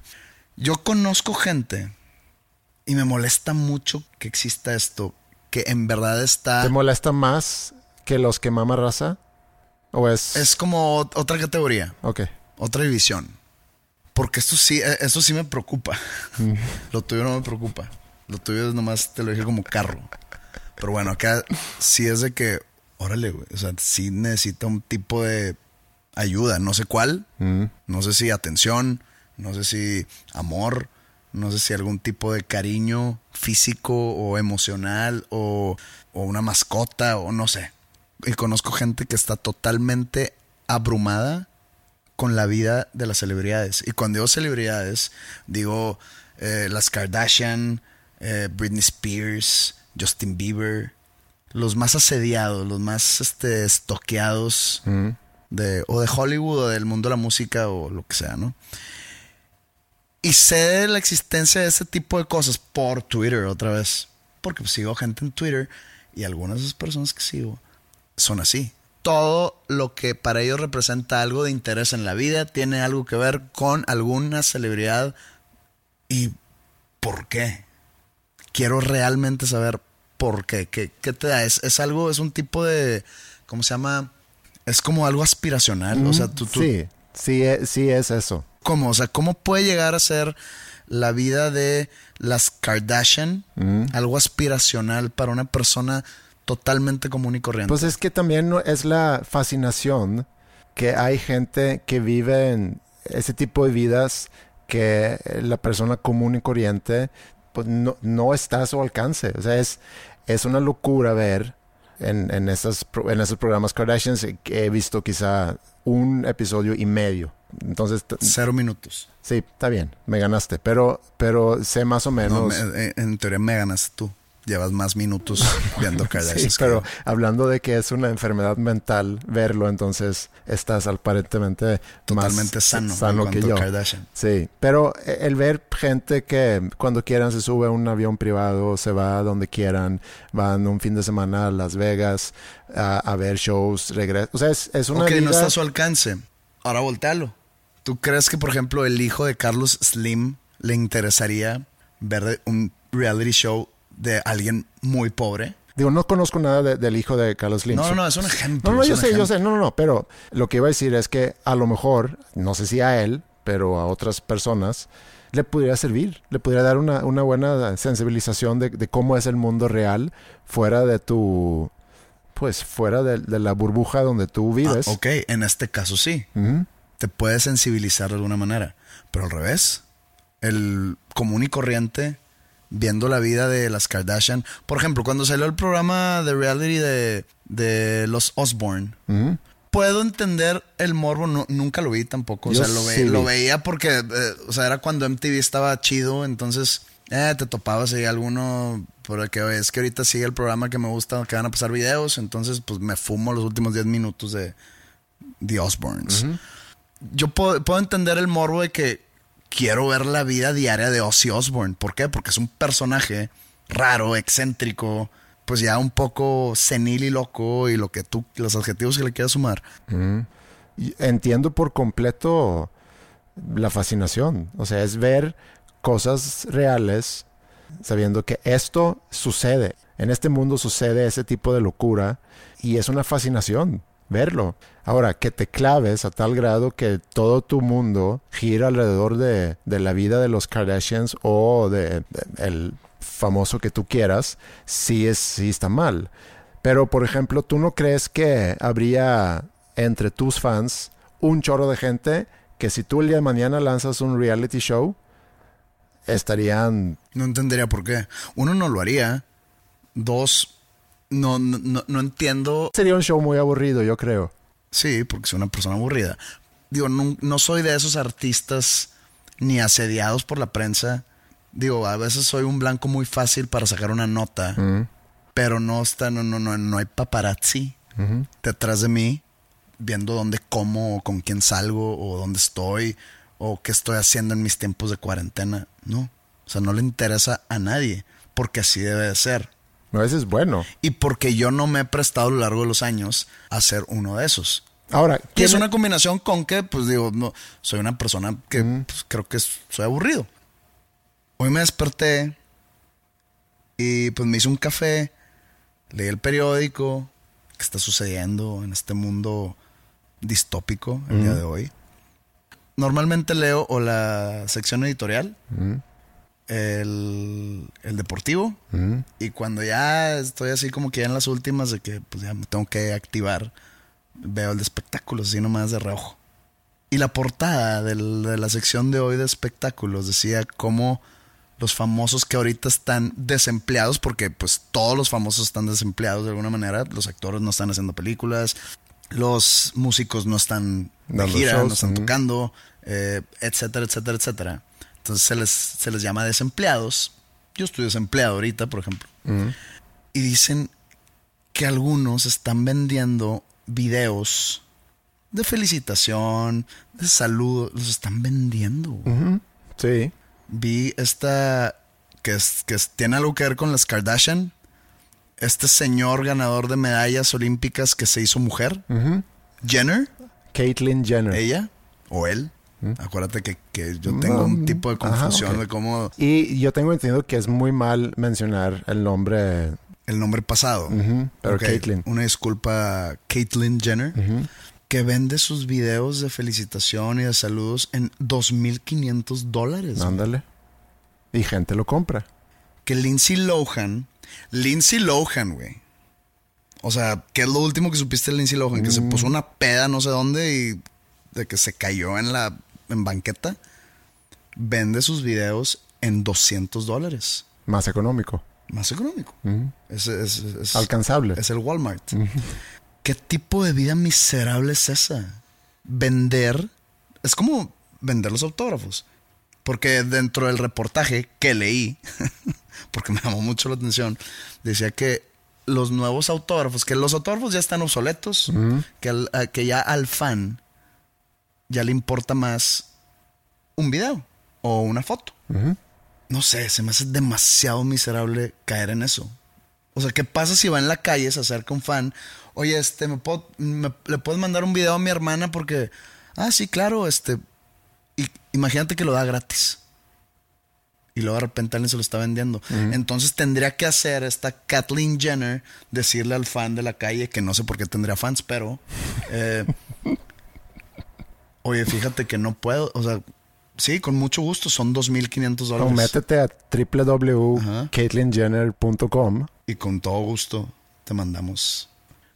[SPEAKER 1] Yo conozco gente y me molesta mucho que exista esto, que en verdad está...
[SPEAKER 2] ¿Te molesta más que los que mama raza? ¿O es...?
[SPEAKER 1] Es como otra categoría.
[SPEAKER 2] Ok.
[SPEAKER 1] Otra división. Porque esto sí, esto sí me preocupa. Mm. Lo tuyo no me preocupa. Lo tuyo es nomás te lo dije como carro. Pero bueno, acá sí es de que, órale, güey. O sea, sí necesita un tipo de ayuda. No sé cuál.
[SPEAKER 2] Mm.
[SPEAKER 1] No sé si atención. No sé si amor no sé si algún tipo de cariño físico o emocional o, o, una mascota o no sé. Y conozco gente que está totalmente abrumada con la vida de las celebridades. Y cuando digo celebridades, digo eh, las Kardashian, eh, Britney Spears, Justin Bieber, los más asediados, los más este, estoqueados
[SPEAKER 2] mm.
[SPEAKER 1] de, o de Hollywood o del mundo de la música o lo que sea, ¿no? Y sé de la existencia de ese tipo de cosas por Twitter otra vez. Porque sigo gente en Twitter y algunas de esas personas que sigo son así. Todo lo que para ellos representa algo de interés en la vida tiene algo que ver con alguna celebridad. ¿Y por qué? Quiero realmente saber por qué. ¿Qué, qué te da? Es, es, algo, es un tipo de. ¿Cómo se llama? Es como algo aspiracional. Mm, o sea, tú, tú,
[SPEAKER 2] Sí, sí, sí es eso.
[SPEAKER 1] ¿Cómo? O sea, ¿cómo puede llegar a ser la vida de las Kardashian
[SPEAKER 2] mm.
[SPEAKER 1] algo aspiracional para una persona totalmente común y corriente?
[SPEAKER 2] Pues es que también es la fascinación que hay gente que vive en ese tipo de vidas que la persona común y corriente pues no, no está a su alcance. O sea, es, es una locura ver en, en, esas, en esos programas Kardashians que he visto quizá un episodio y medio. Entonces,
[SPEAKER 1] cero minutos.
[SPEAKER 2] Sí, está bien, me ganaste, pero, pero sé más o menos.
[SPEAKER 1] No, me, en teoría me ganaste tú. llevas más minutos viendo Kardashian.
[SPEAKER 2] Sí, pero hablando de que es una enfermedad mental verlo, entonces estás aparentemente
[SPEAKER 1] Totalmente
[SPEAKER 2] más
[SPEAKER 1] sano
[SPEAKER 2] sano que yo.
[SPEAKER 1] Kardashian.
[SPEAKER 2] Sí, pero el ver gente que cuando quieran se sube a un avión privado, se va a donde quieran, van un fin de semana a Las Vegas a, a ver shows, regresan. O sea, es, es una
[SPEAKER 1] ok,
[SPEAKER 2] vida...
[SPEAKER 1] no está a su alcance. Ahora voltealo. ¿Tú crees que, por ejemplo, el hijo de Carlos Slim le interesaría ver un reality show de alguien muy pobre?
[SPEAKER 2] Digo, no conozco nada de- del hijo de Carlos Slim.
[SPEAKER 1] No, no, no, es un ejemplo.
[SPEAKER 2] No, no, yo sé, yo sé, no, no, no, pero lo que iba a decir es que a lo mejor, no sé si a él, pero a otras personas, le pudiera servir, le pudiera dar una, una buena sensibilización de, de cómo es el mundo real fuera de tu, pues fuera de, de la burbuja donde tú vives.
[SPEAKER 1] Ah, ok, en este caso sí. Te puede sensibilizar de alguna manera. Pero al revés, el común y corriente viendo la vida de las Kardashian. Por ejemplo, cuando salió el programa de reality de, de los Osborne, puedo entender el morbo, no- nunca lo vi tampoco. O
[SPEAKER 2] Yo
[SPEAKER 1] sea, lo, ve-
[SPEAKER 2] sí
[SPEAKER 1] lo
[SPEAKER 2] vi.
[SPEAKER 1] veía porque, eh, o sea, era cuando MTV estaba chido, entonces eh, te topabas ahí alguno, porque oye, es que ahorita sigue el programa que me gusta, que van a pasar videos, entonces pues me fumo los últimos 10 minutos de The Osbournes. Yo puedo, entender el morbo de que quiero ver la vida diaria de Ozzy Osbourne. ¿Por qué? Porque es un personaje raro, excéntrico, pues ya un poco senil y loco y lo que tú, los adjetivos que le quieras sumar.
[SPEAKER 2] Y Entiendo por completo la fascinación. O sea, es ver cosas reales sabiendo que esto sucede. En este mundo sucede ese tipo de locura y es una fascinación verlo. Ahora, que te claves a tal grado que todo tu mundo gira alrededor de, de la vida de los Kardashians o de, el famoso que tú quieras, sí, es, sí está mal. Pero, por ejemplo, ¿tú no crees que habría entre tus fans un chorro de gente que si tú el día de mañana lanzas un reality show, estarían...
[SPEAKER 1] No entendería por qué. Uno, no lo haría. Dos, no, no, no- entiendo.
[SPEAKER 2] Sería un show muy aburrido, yo creo.
[SPEAKER 1] Sí, porque soy una persona aburrida. Digo, no, no soy de esos artistas ni asediados por la prensa. Digo, a veces soy un blanco muy fácil para sacar una nota, pero no está, no, no, no, no hay paparazzi detrás de mí viendo dónde como, o con quién salgo, o dónde estoy, o qué estoy haciendo en mis tiempos de cuarentena. No. O sea, no le interesa a nadie, porque así debe de ser.
[SPEAKER 2] A veces es bueno.
[SPEAKER 1] Y porque yo no me he prestado a lo largo de los años a ser uno de esos.
[SPEAKER 2] Ahora,
[SPEAKER 1] Que
[SPEAKER 2] ¿quién
[SPEAKER 1] es una combinación con que, pues digo, no, soy una persona que pues, creo que soy aburrido. Hoy me desperté y pues me hice un café, leí el periódico, qué está sucediendo en este mundo distópico el día de hoy. Normalmente leo o la sección editorial, el, el deportivo, y cuando ya estoy así como que ya en las últimas de que pues ya me tengo que activar, veo el de espectáculos así nomás de reojo. Y la portada del- de la sección de hoy de espectáculos decía cómo los famosos que ahorita están desempleados, porque pues todos los famosos están desempleados de alguna manera, los actores no están haciendo películas, los músicos no están de gira,
[SPEAKER 2] shows,
[SPEAKER 1] no están tocando, eh, etcétera, etcétera, etcétera. Entonces se les, se les llama desempleados. Yo estoy desempleado ahorita, por ejemplo. Y dicen que algunos están vendiendo videos de felicitación, de saludo, los están vendiendo.
[SPEAKER 2] Sí.
[SPEAKER 1] Vi esta que, es, que es- tiene algo que ver con las Kardashian. Este señor ganador de medallas olímpicas que se hizo mujer. Jenner,
[SPEAKER 2] Caitlyn Jenner.
[SPEAKER 1] ella o él. Acuérdate que, que yo tengo un
[SPEAKER 2] Mm,
[SPEAKER 1] tipo de
[SPEAKER 2] ajá,
[SPEAKER 1] confusión de cómo
[SPEAKER 2] Y yo tengo entendido que es muy mal mencionar el nombre.
[SPEAKER 1] el nombre pasado.
[SPEAKER 2] Pero
[SPEAKER 1] Ok,
[SPEAKER 2] Caitlyn.
[SPEAKER 1] Una disculpa, Caitlyn Jenner, que vende sus videos de felicitación y de saludos en 2.500 dólares.
[SPEAKER 2] Ándale. Y gente lo compra.
[SPEAKER 1] Que Lindsay Lohan, Lindsay Lohan, güey. O sea, ¿qué es lo último que supiste de Lindsay Lohan? Que se puso una peda no sé dónde y de que se cayó en la en banqueta. Vende sus videos en 200 dólares.
[SPEAKER 2] Más económico.
[SPEAKER 1] Más económico. Es- es- es-
[SPEAKER 2] Alcanzable.
[SPEAKER 1] Es el Walmart. ¿Qué tipo de vida miserable es esa? Vender. Es como vender los autógrafos. Porque dentro del reportaje que leí, porque me llamó mucho la atención, decía que los nuevos autógrafos, que los autógrafos ya están obsoletos, que, al- que ya al fan ya le importa más un video o una foto. No sé, se me hace demasiado miserable caer en eso. O sea, ¿qué pasa si va en la calle, se acerca un fan? Oye, este, ¿me puedo, me- ¿le puedes mandar un video a mi hermana? Porque, ah, sí, claro, este. Y, imagínate que lo da gratis. Y luego de repente alguien se lo está vendiendo. Entonces tendría que hacer esta Kathleen Jenner decirle al fan de la calle, que no sé por qué tendría fans, pero. eh, oye, fíjate que no puedo. O sea, sí, con mucho gusto, son 2.500
[SPEAKER 2] O
[SPEAKER 1] dólares.
[SPEAKER 2] métete a www.caitlinjenner.com
[SPEAKER 1] Y con todo gusto te mandamos.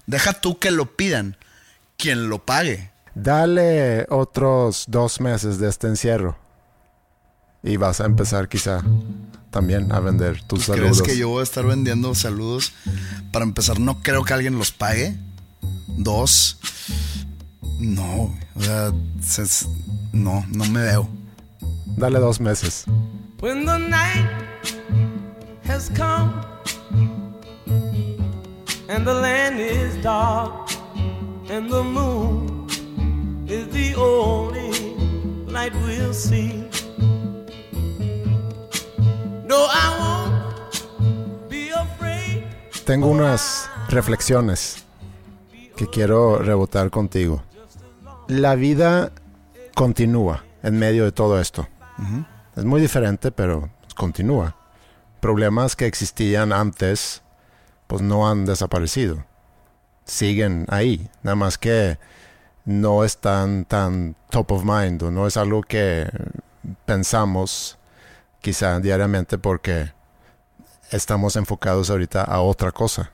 [SPEAKER 1] Deja tú que lo pidan. Quien lo pague.
[SPEAKER 2] Dale otros dos meses de este encierro. Y vas a empezar quizá también a vender tus
[SPEAKER 1] ¿Crees
[SPEAKER 2] saludos.
[SPEAKER 1] que yo voy a estar vendiendo saludos? Para empezar, no creo que alguien los pague. Dos, no. O sea, se- no, no me veo.
[SPEAKER 2] Dale dos meses.
[SPEAKER 4] When the night has come and the land is dark and the moon is the only light we'll see. No, I won't be afraid.
[SPEAKER 2] Tengo unas reflexiones que quiero rebotar contigo. La vida continúa en medio de todo esto. Es muy diferente, pero continúa. Problemas que existían antes, pues no han desaparecido. Siguen ahí. Nada más que no están tan top of mind o no es algo que pensamos quizá diariamente porque estamos enfocados ahorita a otra cosa.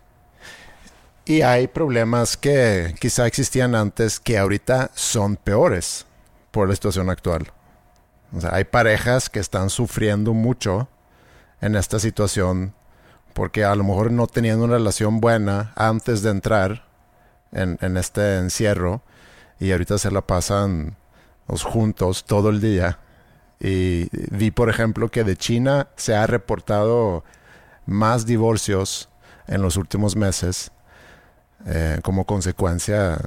[SPEAKER 2] Y hay problemas que quizá existían antes que ahorita son peores por la situación actual. O sea, hay parejas que están sufriendo mucho en esta situación porque a lo mejor no tenían una relación buena antes de entrar en, en este encierro y ahorita se la pasan pues, juntos todo el día. Y vi, por ejemplo, que de China se ha reportado más divorcios en los últimos meses eh, como consecuencia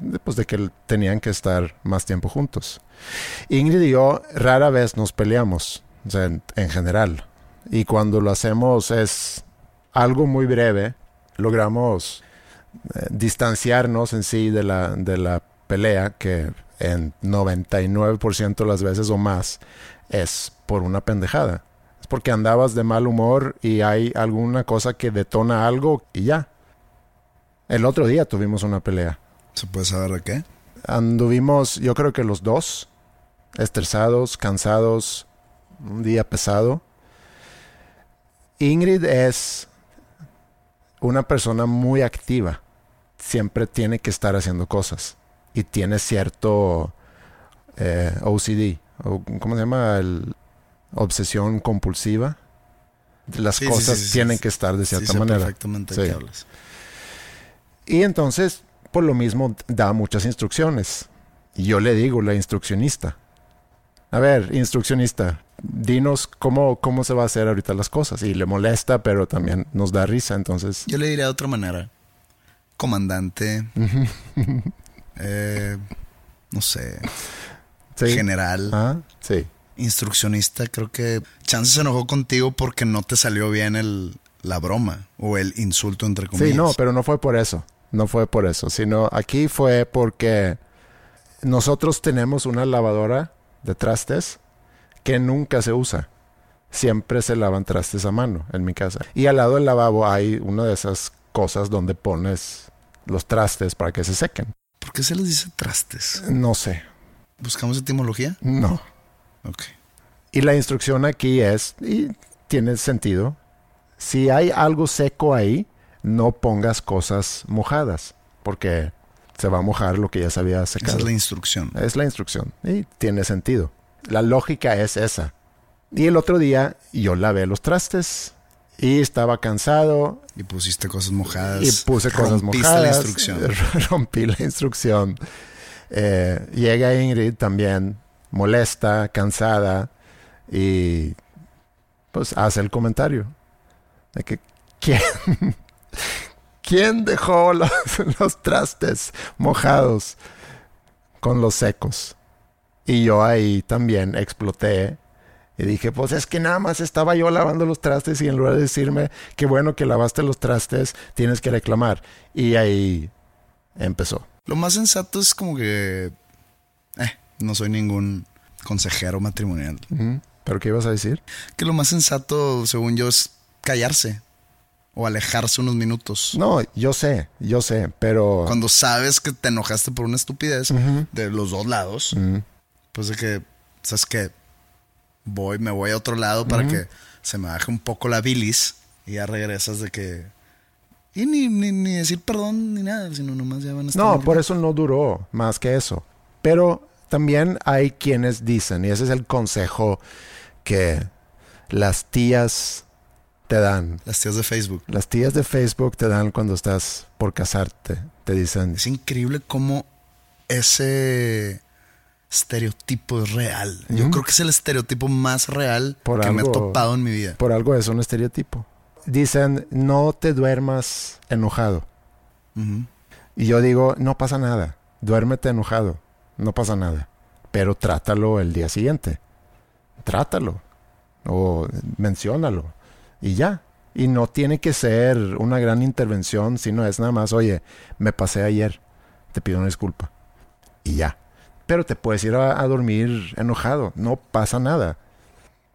[SPEAKER 2] de, pues, de que tenían que estar más tiempo juntos. Ingrid y yo rara vez nos peleamos, o sea, en, en general. Y cuando lo hacemos es algo muy breve, logramos eh, distanciarnos en sí de la, de la pelea, que en 99% de las veces o más es por una pendejada. Es porque andabas de mal humor y hay alguna cosa que detona algo y ya. El otro día tuvimos una pelea.
[SPEAKER 1] ¿Se puede saber de qué?
[SPEAKER 2] Anduvimos, yo creo que los dos, estresados, cansados, un día pesado. Ingrid es una persona muy activa. Siempre tiene que estar haciendo cosas. Y tiene cierto eh, OCD. O, ¿Cómo se llama? El, obsesión compulsiva. Las
[SPEAKER 1] Sí,
[SPEAKER 2] cosas
[SPEAKER 1] sí, sí,
[SPEAKER 2] tienen que estar de cierta manera.
[SPEAKER 1] perfectamente qué hablas.
[SPEAKER 2] Y entonces, por lo mismo, da muchas instrucciones. Y yo le digo, la instruccionista. A ver, instruccionista, dinos cómo, cómo se va a hacer ahorita las cosas. Y le molesta, pero también nos da risa. Entonces,
[SPEAKER 1] Yo le diría de otra manera. Comandante. eh, no sé.
[SPEAKER 2] sí.
[SPEAKER 1] General.
[SPEAKER 2] Ah, sí.
[SPEAKER 1] Instruccionista. Creo que Chance se enojó contigo porque no te salió bien el, la broma o el insulto entre comillas.
[SPEAKER 2] Sí, no, pero no fue por eso. No fue por eso. Sino aquí fue porque nosotros tenemos una lavadora de trastes que nunca se usa. Siempre se lavan trastes a mano en mi casa. Y al lado del lavabo hay una de esas cosas donde pones los trastes para que se sequen.
[SPEAKER 1] ¿Por qué se les dice trastes?
[SPEAKER 2] No sé.
[SPEAKER 1] ¿Buscamos etimología?
[SPEAKER 2] No.
[SPEAKER 1] Ok.
[SPEAKER 2] Y la instrucción aquí es, y tiene sentido, si hay algo seco ahí, no pongas cosas mojadas, porque se va a mojar lo que ya se había
[SPEAKER 1] Esa es la instrucción.
[SPEAKER 2] Es la instrucción y tiene sentido. La lógica es esa. Y el otro día yo lavé los trastes y estaba cansado
[SPEAKER 1] Y pusiste cosas mojadas.
[SPEAKER 2] y puse cosas
[SPEAKER 1] Rompiste
[SPEAKER 2] mojadas.
[SPEAKER 1] la instrucción.
[SPEAKER 2] Rompí la instrucción. Eh, llega Ingrid también molesta, cansada y pues hace el comentario de que quién, quién dejó los, los trastes mojados con los secos. Y yo ahí también exploté y dije, pues es que nada más estaba yo lavando los trastes y en lugar de decirme que bueno que lavaste los trastes, tienes que reclamar. Y ahí empezó.
[SPEAKER 1] Lo más sensato es como que... Eh, no soy ningún consejero matrimonial.
[SPEAKER 2] ¿Pero qué ibas a decir?
[SPEAKER 1] Que lo más sensato, según yo, es callarse. O alejarse unos minutos.
[SPEAKER 2] No, yo sé, yo sé, pero...
[SPEAKER 1] Cuando sabes que te enojaste por una estupidez de los dos lados, pues de que, ¿sabes qué? Voy, me voy a otro lado para que se me baje un poco la bilis y ya regresas de que... Y ni, ni, ni decir perdón ni nada, sino nomás ya van a estar...
[SPEAKER 2] No, por eso no duró más que eso. Pero también hay quienes dicen, y ese es el consejo que las tías te dan.
[SPEAKER 1] Las tías de Facebook.
[SPEAKER 2] Las tías de Facebook te dan cuando estás por casarte. Te dicen,
[SPEAKER 1] Es increíble cómo ese estereotipo es real. Yo creo que es el estereotipo más real
[SPEAKER 2] Por
[SPEAKER 1] que me he topado en mi vida.
[SPEAKER 2] por algo es un estereotipo. Dicen, no te duermas enojado. Y yo digo, no pasa nada. Duérmete enojado. No pasa nada. Pero trátalo el día siguiente. Trátalo. O menciónalo. Y ya. Y no tiene que ser una gran intervención, sino es nada más, oye, me pasé ayer. Te pido una disculpa. Y ya. Pero te puedes ir a, dormir enojado. No pasa nada.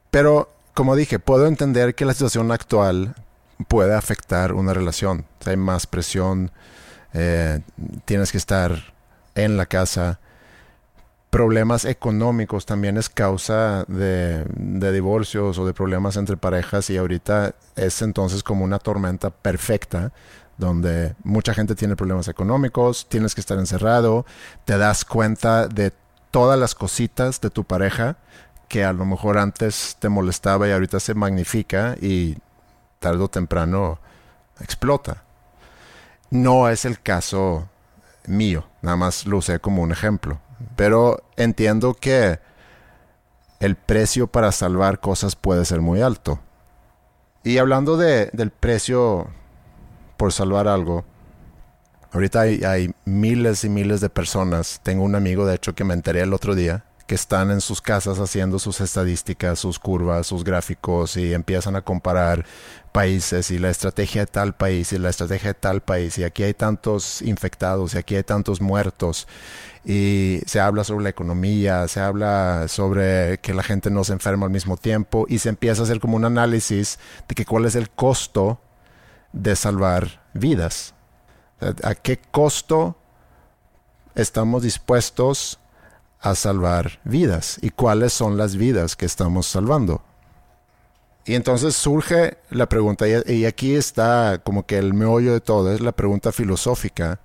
[SPEAKER 2] Pero, como dije, puedo entender que la situación actual puede afectar una relación. Hay más presión, eh, tienes que estar en la casa. Problemas económicos también es causa de, divorcios o de problemas entre parejas y ahorita es entonces como una tormenta perfecta donde mucha gente tiene problemas económicos, tienes que estar encerrado, te das cuenta de todas las cositas de tu pareja que a lo mejor antes te molestaba y ahorita se magnifica y tarde o temprano explota. No es el caso mío, nada más lo usé como un ejemplo. Pero entiendo que el precio para salvar cosas puede ser muy alto. Y hablando de, del precio por salvar algo, ahorita hay, hay miles y miles de personas. Tengo un amigo, de hecho, que me enteré el otro día, que están en sus casas haciendo sus estadísticas, sus curvas, sus gráficos y empiezan a comparar países y la estrategia de tal país y la estrategia de tal país y aquí hay tantos infectados y aquí hay tantos muertos y se habla sobre la economía, se habla sobre que la gente no se enferma al mismo tiempo y se empieza a hacer como un análisis de que cuál es el costo de salvar vidas. ¿A qué costo estamos dispuestos a salvar vidas y cuáles son las vidas que estamos salvando. Y entonces surge la pregunta, y- aquí está como que el meollo de todo, es la pregunta filosófica,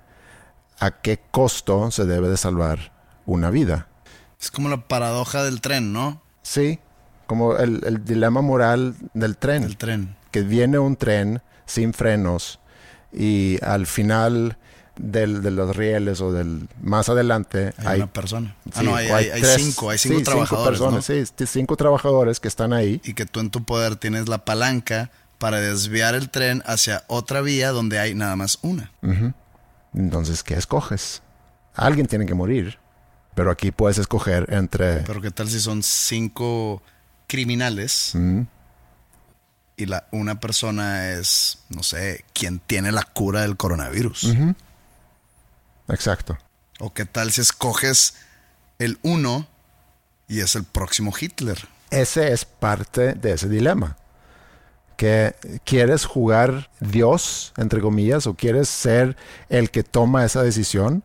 [SPEAKER 2] ¿a qué costo se debe de salvar una vida?
[SPEAKER 1] Es como la paradoja del tren, ¿no?
[SPEAKER 2] Sí, como el, el dilema moral del tren.
[SPEAKER 1] El tren.
[SPEAKER 2] Que viene un tren sin frenos y al final del- de los rieles o del más adelante
[SPEAKER 1] Hay, una persona. Ah,
[SPEAKER 2] sí,
[SPEAKER 1] no, hay,
[SPEAKER 2] o
[SPEAKER 1] hay- hay
[SPEAKER 2] tres-
[SPEAKER 1] cinco, hay cinco
[SPEAKER 2] sí,
[SPEAKER 1] trabajadores.
[SPEAKER 2] personas,
[SPEAKER 1] ¿no?
[SPEAKER 2] sí, sí, cinco trabajadores que están ahí.
[SPEAKER 1] Y que tú en tu poder tienes la palanca para desviar el tren hacia otra vía donde hay nada más una.
[SPEAKER 2] Entonces, ¿qué escoges? Alguien tiene que morir, pero aquí puedes escoger entre...
[SPEAKER 1] Pero qué tal si son cinco criminales y la una persona es, no sé, quien tiene la cura del coronavirus.
[SPEAKER 2] Exacto.
[SPEAKER 1] O qué tal si escoges el uno y es el próximo Hitler.
[SPEAKER 2] Ese es parte de ese dilema. Que quieres jugar Dios, entre comillas, o quieres ser el que toma esa decisión.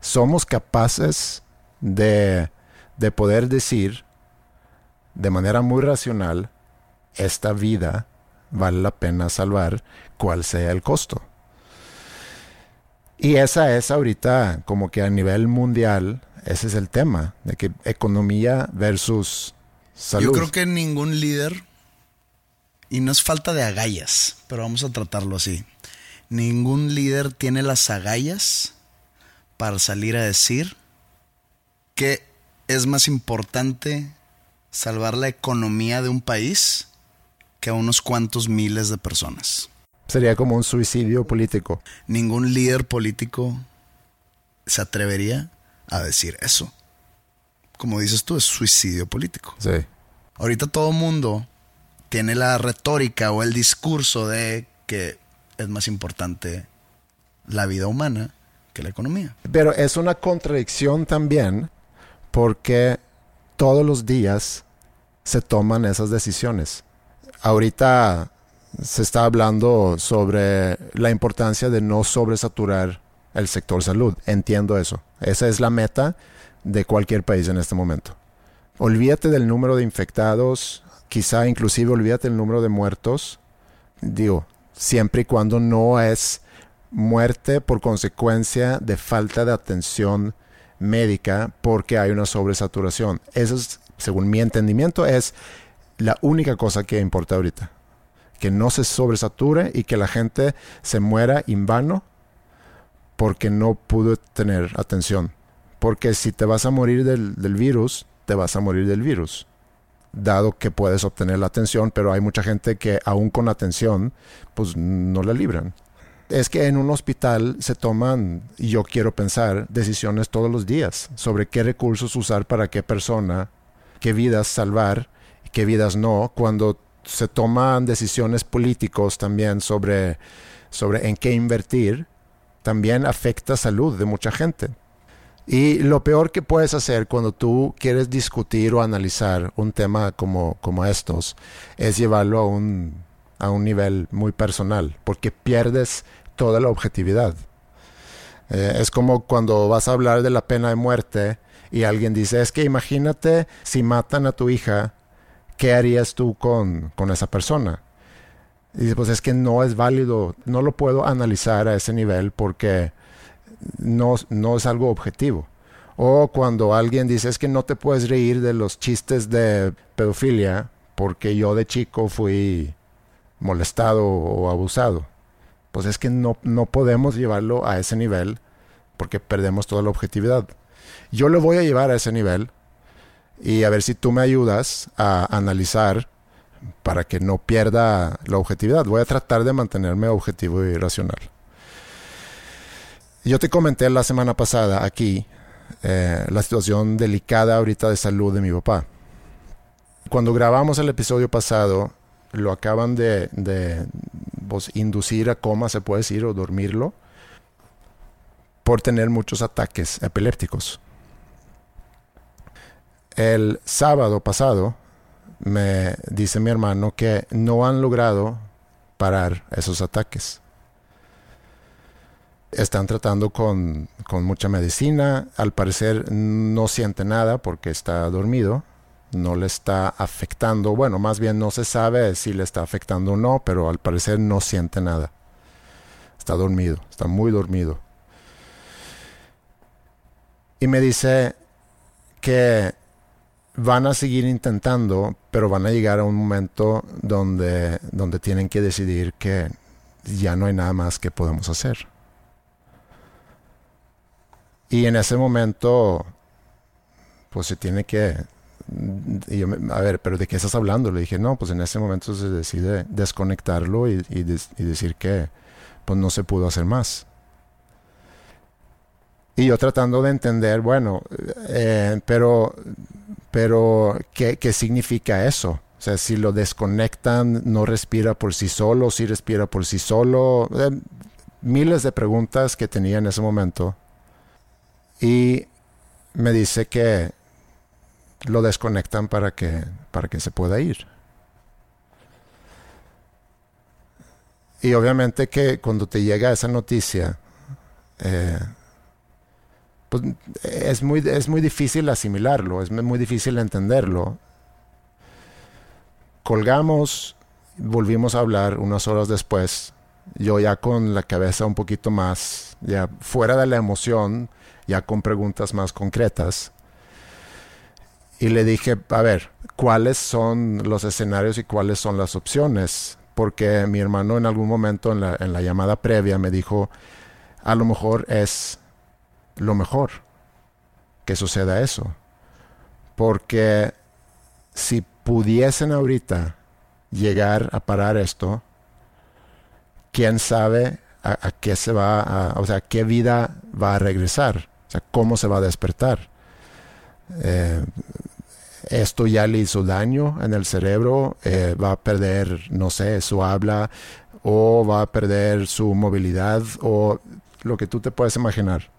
[SPEAKER 2] Somos capaces de, de poder decir de manera muy racional, esta vida vale la pena salvar, cual sea el costo. Y esa es ahorita como que a nivel mundial, ese es el tema, de que economía versus salud.
[SPEAKER 1] Yo creo que ningún líder, y no es falta de agallas, pero vamos a tratarlo así. Ningún líder tiene las agallas para salir a decir que es más importante salvar la economía de un país que a unos cuantos miles de personas.
[SPEAKER 2] Sería como un suicidio político.
[SPEAKER 1] Ningún líder político se atrevería a decir eso. Como dices tú, es suicidio político.
[SPEAKER 2] Sí.
[SPEAKER 1] Ahorita todo mundo tiene la retórica o el discurso de que es más importante la vida humana que la economía.
[SPEAKER 2] Pero es una contradicción también porque todos los días se toman esas decisiones. Ahorita se está hablando sobre la importancia de no sobresaturar el sector salud. Entiendo eso. Esa es la meta de cualquier país en este momento. Olvídate del número de infectados, quizá inclusive olvídate del número de muertos. Digo, siempre y cuando no es muerte por consecuencia de falta de atención médica porque hay una sobresaturación. Eso es, según mi entendimiento, es la única cosa que importa ahorita. Que no se sobresature y que la gente se muera en vano porque no pudo tener atención. Porque si te vas a morir del, virus, te vas a morir del virus. Dado que puedes obtener la atención, pero hay mucha gente que aún con atención, pues no la libran es que en un hospital se toman, y yo quiero pensar, decisiones todos los días sobre qué recursos usar para qué persona, qué vidas salvar, qué vidas no, cuando se toman decisiones políticos también sobre, sobre en qué invertir, también afecta salud de mucha gente. Y lo peor que puedes hacer cuando tú quieres discutir o analizar un tema como, como estos es llevarlo a un, a un nivel muy personal, porque pierdes toda la objetividad. Eh, es como cuando vas a hablar de la pena de muerte y alguien dice, es que imagínate si matan a tu hija, ¿qué harías tú con, con esa persona? Y dice, pues es que no es válido, no lo puedo analizar a ese nivel porque no, no es algo objetivo. O cuando alguien dice, es que no te puedes reír de los chistes de pedofilia porque yo de chico fui molestado o abusado pues es que no, no podemos llevarlo a ese nivel porque perdemos toda la objetividad. Yo lo voy a llevar a ese nivel y a ver si tú me ayudas a analizar para que no pierda la objetividad. Voy a tratar de mantenerme objetivo y racional. Yo te comenté la semana pasada aquí eh, la situación delicada ahorita de salud de mi papá. Cuando grabamos el episodio pasado, lo acaban de, pues, inducir a coma, se puede decir, o dormirlo, por tener muchos ataques epilépticos. El sábado pasado me dice mi hermano que no han logrado parar esos ataques. Están tratando con, con mucha medicina, al parecer no siente nada porque está dormido, no le está afectando. Bueno, más bien no se sabe si le está afectando o no, pero al parecer no siente nada. Está dormido, está muy dormido. Y me dice que van a seguir intentando, pero van a llegar a un momento donde, donde tienen que decidir que ya no hay nada más que podemos hacer. Y en ese momento, pues se tiene que yo, a ver, pero ¿de qué estás hablando? Le dije, no, pues en ese momento se decide desconectarlo y, y, decir que pues no se pudo hacer más. Y yo tratando de entender, bueno, eh, pero, pero ¿qué, ¿qué significa eso? O sea, si lo desconectan, no respira por sí solo, si respira por sí solo. Eh, miles de preguntas que tenía en ese momento. Y me dice que lo desconectan para que, para que se pueda ir. Y obviamente que cuando te llega esa noticia, eh, pues es muy, es muy difícil asimilarlo, es muy difícil entenderlo. Colgamos, volvimos a hablar unas horas después, yo ya con la cabeza un poquito más, ya fuera de la emoción, ya con preguntas más concretas y le dije, a ver, ¿cuáles son los escenarios y cuáles son las opciones? Porque mi hermano en algún momento en la, en la llamada previa me dijo, a lo mejor es lo mejor que suceda eso. Porque si pudiesen ahorita llegar a parar esto, quién sabe a, qué se va a, o sea, qué vida va a regresar, o sea, cómo se va a despertar. Eh, esto ya le hizo daño en el cerebro, eh, va a perder, no sé, su habla o va a perder su movilidad o lo que tú te puedes imaginar.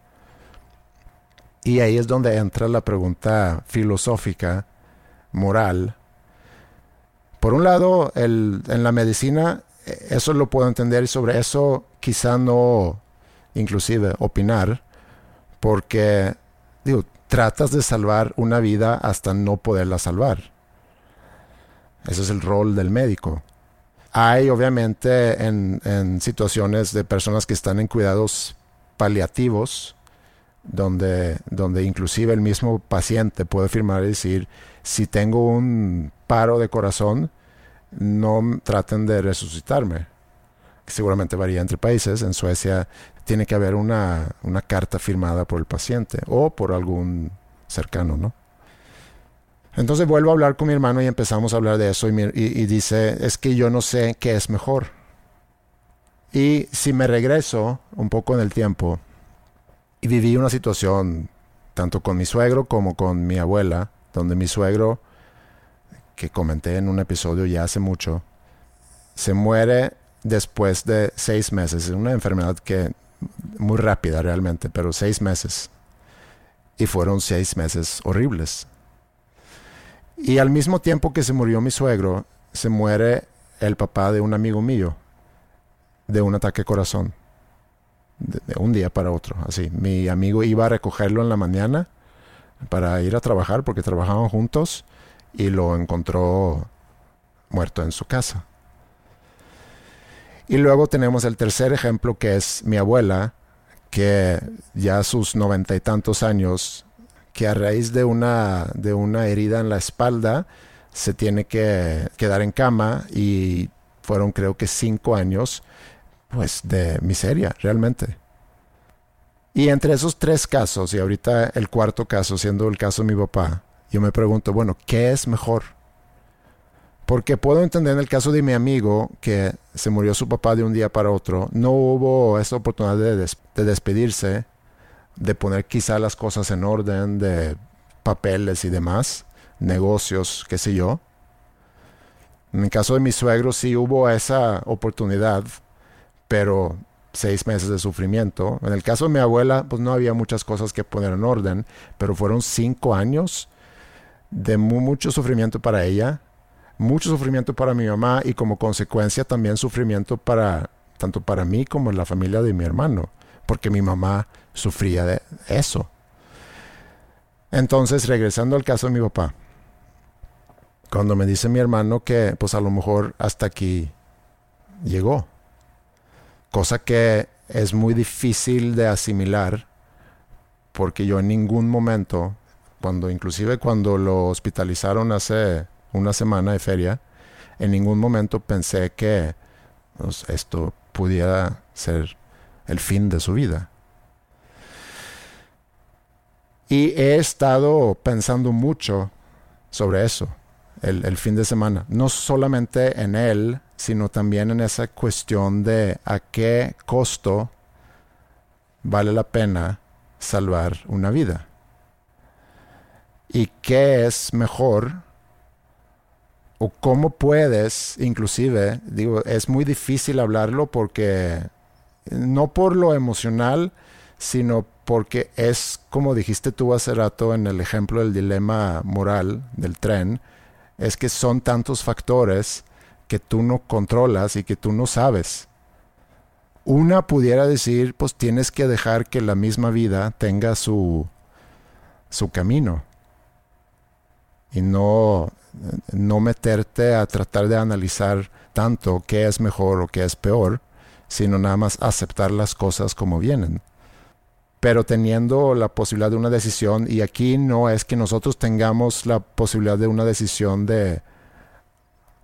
[SPEAKER 2] Y ahí es donde entra la pregunta filosófica, moral. Por un lado, en la medicina, eh, eso lo puedo entender y sobre eso quizá no, inclusive, opinar, porque, digo, tratas de salvar una vida hasta no poderla salvar. Ese es el rol del médico. Hay obviamente en, situaciones de personas que están en cuidados paliativos, donde, donde inclusive el mismo paciente puede firmar y decir, si tengo un paro de corazón, no traten de resucitarme. Seguramente varía entre países. En Suecia tiene que haber una, una carta firmada por el paciente o por algún cercano, ¿no? Entonces vuelvo a hablar con mi hermano y empezamos a hablar de eso y, y, dice, es que yo no sé qué es mejor. Y si me regreso un poco en el tiempo y viví una situación tanto con mi suegro como con mi abuela, donde mi suegro, que comenté en un episodio ya hace mucho, se muere después de seis meses. Es una enfermedad que muy rápida realmente, pero seis meses. Y fueron seis meses horribles. Y al mismo tiempo que se murió mi suegro, se muere el papá de un amigo mío de un ataque corazón. De, un día para otro, así. Mi amigo iba a recogerlo en la mañana para ir a trabajar porque trabajaban juntos y lo encontró muerto en su casa. Y luego tenemos el tercer ejemplo que es mi abuela, que ya a sus noventa y tantos años, que a raíz de una, de una herida en la espalda, se tiene que quedar en cama y fueron creo que cinco años pues de miseria realmente. Y entre esos tres casos, y ahorita el cuarto caso siendo el caso de mi papá, yo me pregunto, bueno, ¿qué es mejor? Porque puedo entender en el caso de mi amigo que se murió su papá de un día para otro, no hubo esa oportunidad de, despedirse, de poner quizá las cosas en orden, de papeles y demás, negocios, qué sé yo. En el caso de mi suegro sí hubo esa oportunidad, pero seis meses de sufrimiento. En el caso de mi abuela, pues no había muchas cosas que poner en orden, pero fueron cinco años de mucho sufrimiento para ella mucho sufrimiento para mi mamá y como consecuencia también sufrimiento para tanto para mí como la familia de mi hermano, porque mi mamá sufría de eso. Entonces, regresando al caso de mi papá, cuando me dice mi hermano que pues a lo mejor hasta aquí llegó, cosa que es muy difícil de asimilar, porque yo en ningún momento, cuando inclusive cuando lo hospitalizaron hace una semana de feria, en ningún momento pensé que pues, esto pudiera ser el fin de su vida. Y he estado pensando mucho sobre eso el, el, fin de semana. No solamente en él, sino también en esa cuestión de a qué costo vale la pena salvar una vida. Y qué es mejor o cómo puedes, inclusive, digo, es muy difícil hablarlo porque no por lo emocional, sino porque es como dijiste tú hace rato en el ejemplo del dilema moral del tren, es que son tantos factores que tú no controlas y que tú no sabes. Una pudiera decir, pues tienes que dejar que la misma vida tenga su, su camino y no no meterte a tratar de analizar tanto qué es mejor o qué es peor, sino nada más aceptar las cosas como vienen. Pero teniendo la posibilidad de una decisión, y aquí no es que nosotros tengamos la posibilidad de una decisión de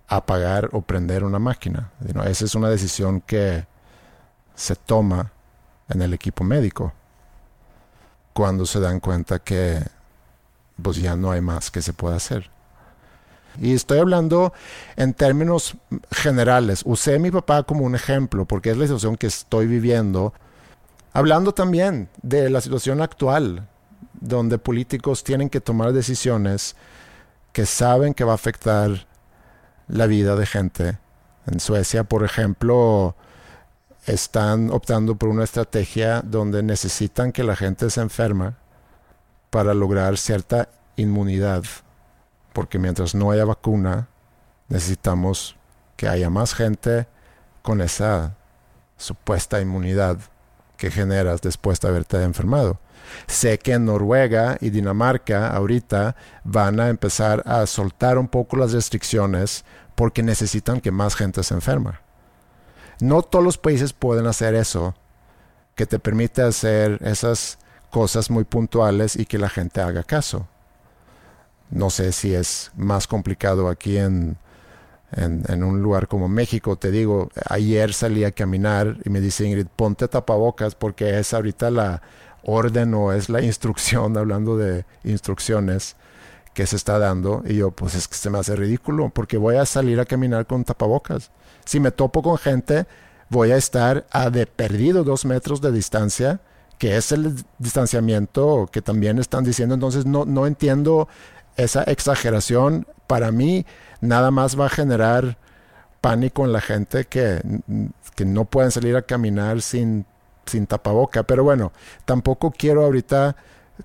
[SPEAKER 2] apagar o prender una máquina. Esa es una decisión que se toma en el equipo médico cuando se dan cuenta que pues ya no hay más que se pueda hacer. Y estoy hablando en términos generales. Usé a mi papá como un ejemplo porque es la situación que estoy viviendo. Hablando también de la situación actual, donde políticos tienen que tomar decisiones que saben que va a afectar la vida de gente. En Suecia, por ejemplo, están optando por una estrategia donde necesitan que la gente se enferma para lograr cierta inmunidad. Porque mientras no haya vacuna, necesitamos que haya más gente con esa supuesta inmunidad que generas después de haberte enfermado. Sé que en Noruega y Dinamarca ahorita van a empezar a soltar un poco las restricciones porque necesitan que más gente se enferma. No todos los países pueden hacer eso, que te permite hacer esas cosas muy puntuales y que la gente haga caso. No sé si es más complicado aquí en, en, un lugar como México. Te digo, ayer salí a caminar y me dice Ingrid, ponte tapabocas porque es ahorita la orden o es la instrucción, hablando de instrucciones que se está dando. Y yo, pues es que se me hace ridículo porque voy a salir a caminar con tapabocas. Si me topo con gente, voy a estar a de perdido dos metros de distancia, que es el distanciamiento que también están diciendo. Entonces no, no entiendo esa exageración. Para mí, nada más va a generar pánico en la gente que, que no pueden salir a caminar sin, sin tapaboca. Pero bueno, tampoco quiero ahorita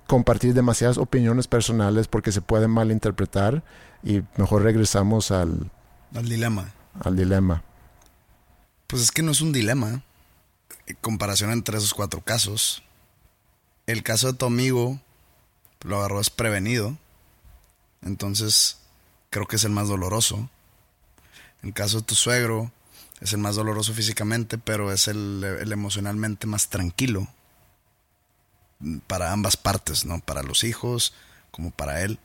[SPEAKER 2] compartir demasiadas opiniones personales porque se pueden malinterpretar y mejor regresamos al,
[SPEAKER 1] al dilema.
[SPEAKER 2] Al dilema.
[SPEAKER 1] Pues es que no es un dilema. En comparación entre esos cuatro casos. El caso de tu amigo lo agarró desprevenido. Entonces, creo que es el más doloroso. El caso de tu suegro es el más doloroso físicamente, pero es el, el emocionalmente más tranquilo. Para ambas partes, ¿no? Para los hijos como para él.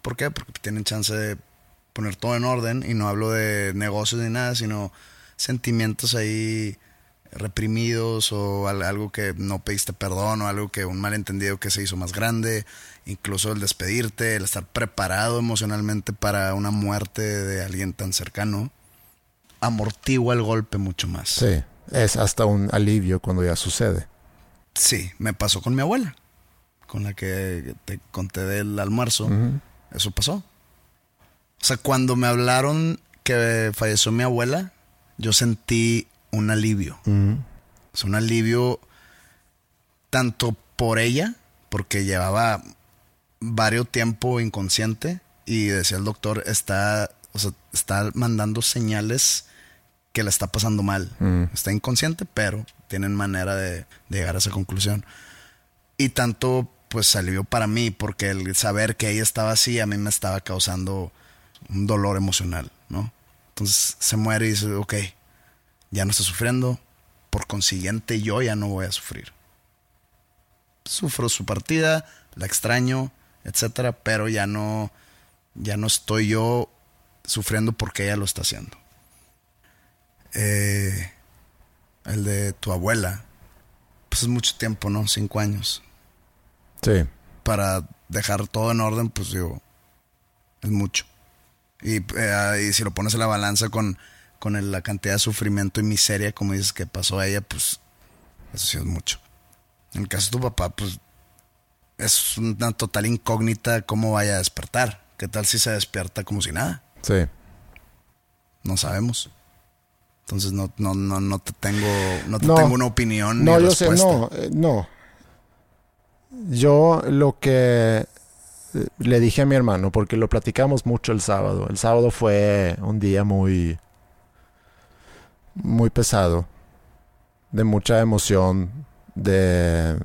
[SPEAKER 1] ¿Por qué? Porque tienen chance de poner todo en orden y no hablo de negocios ni nada, sino sentimientos ahí reprimidos o algo que no pediste perdón o algo que un malentendido que se hizo más grande, incluso el despedirte, el estar preparado emocionalmente para una muerte de alguien tan cercano, amortigua el golpe mucho más.
[SPEAKER 2] Sí, es hasta un alivio cuando ya sucede.
[SPEAKER 1] Sí, me pasó con mi abuela, con la que te conté del almuerzo, eso pasó. O sea, cuando me hablaron que falleció mi abuela, yo sentí un alivio. Es un alivio tanto por ella, porque llevaba varios tiempo inconsciente y decía el doctor, está, está mandando señales que la está pasando mal. Está inconsciente, pero tienen manera de, de, llegar a esa conclusión. Y tanto, pues, alivio para mí, porque el saber que ella estaba así a mí me estaba causando un dolor emocional, ¿no? Entonces se muere y dice, ok, ya no está sufriendo, por consiguiente yo ya no voy a sufrir. Sufro su partida, la extraño, etcétera, pero ya no, ya no estoy yo sufriendo porque ella lo está haciendo. Eh, el de tu abuela, pues es mucho tiempo, ¿no? Cinco años.
[SPEAKER 2] Sí.
[SPEAKER 1] Para dejar todo en orden, pues digo, es mucho. Eh, y, si lo pones en la balanza con, con la cantidad de sufrimiento y miseria, como dices que pasó a ella, pues eso sí es mucho. En el caso de tu papá, pues es una total incógnita cómo vaya a despertar. ¿Qué tal si se despierta como si nada?
[SPEAKER 2] Sí.
[SPEAKER 1] No sabemos. Entonces no, no, no, no te tengo, no te tengo una opinión.
[SPEAKER 2] No,
[SPEAKER 1] ni
[SPEAKER 2] yo
[SPEAKER 1] respuesta.
[SPEAKER 2] sé, no, eh, no. Yo lo que le dije a mi hermano, porque lo platicamos mucho el sábado. El sábado fue un día muy, muy pesado, de mucha emoción, de,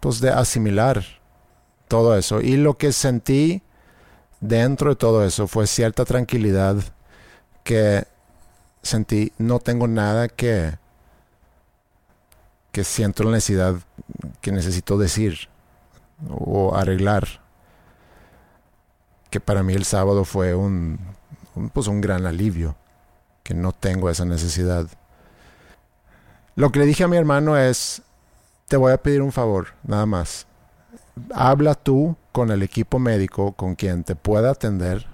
[SPEAKER 2] pues de asimilar todo eso. Y lo que sentí dentro de todo eso fue cierta tranquilidad que sentí, no tengo nada que, que siento la necesidad que necesito decir o arreglar. Que para mí el sábado fue un, pues un gran alivio, que no tengo esa necesidad. Lo que le dije a mi hermano es, te voy a pedir un favor, nada más. Habla tú con el equipo médico con quien te pueda atender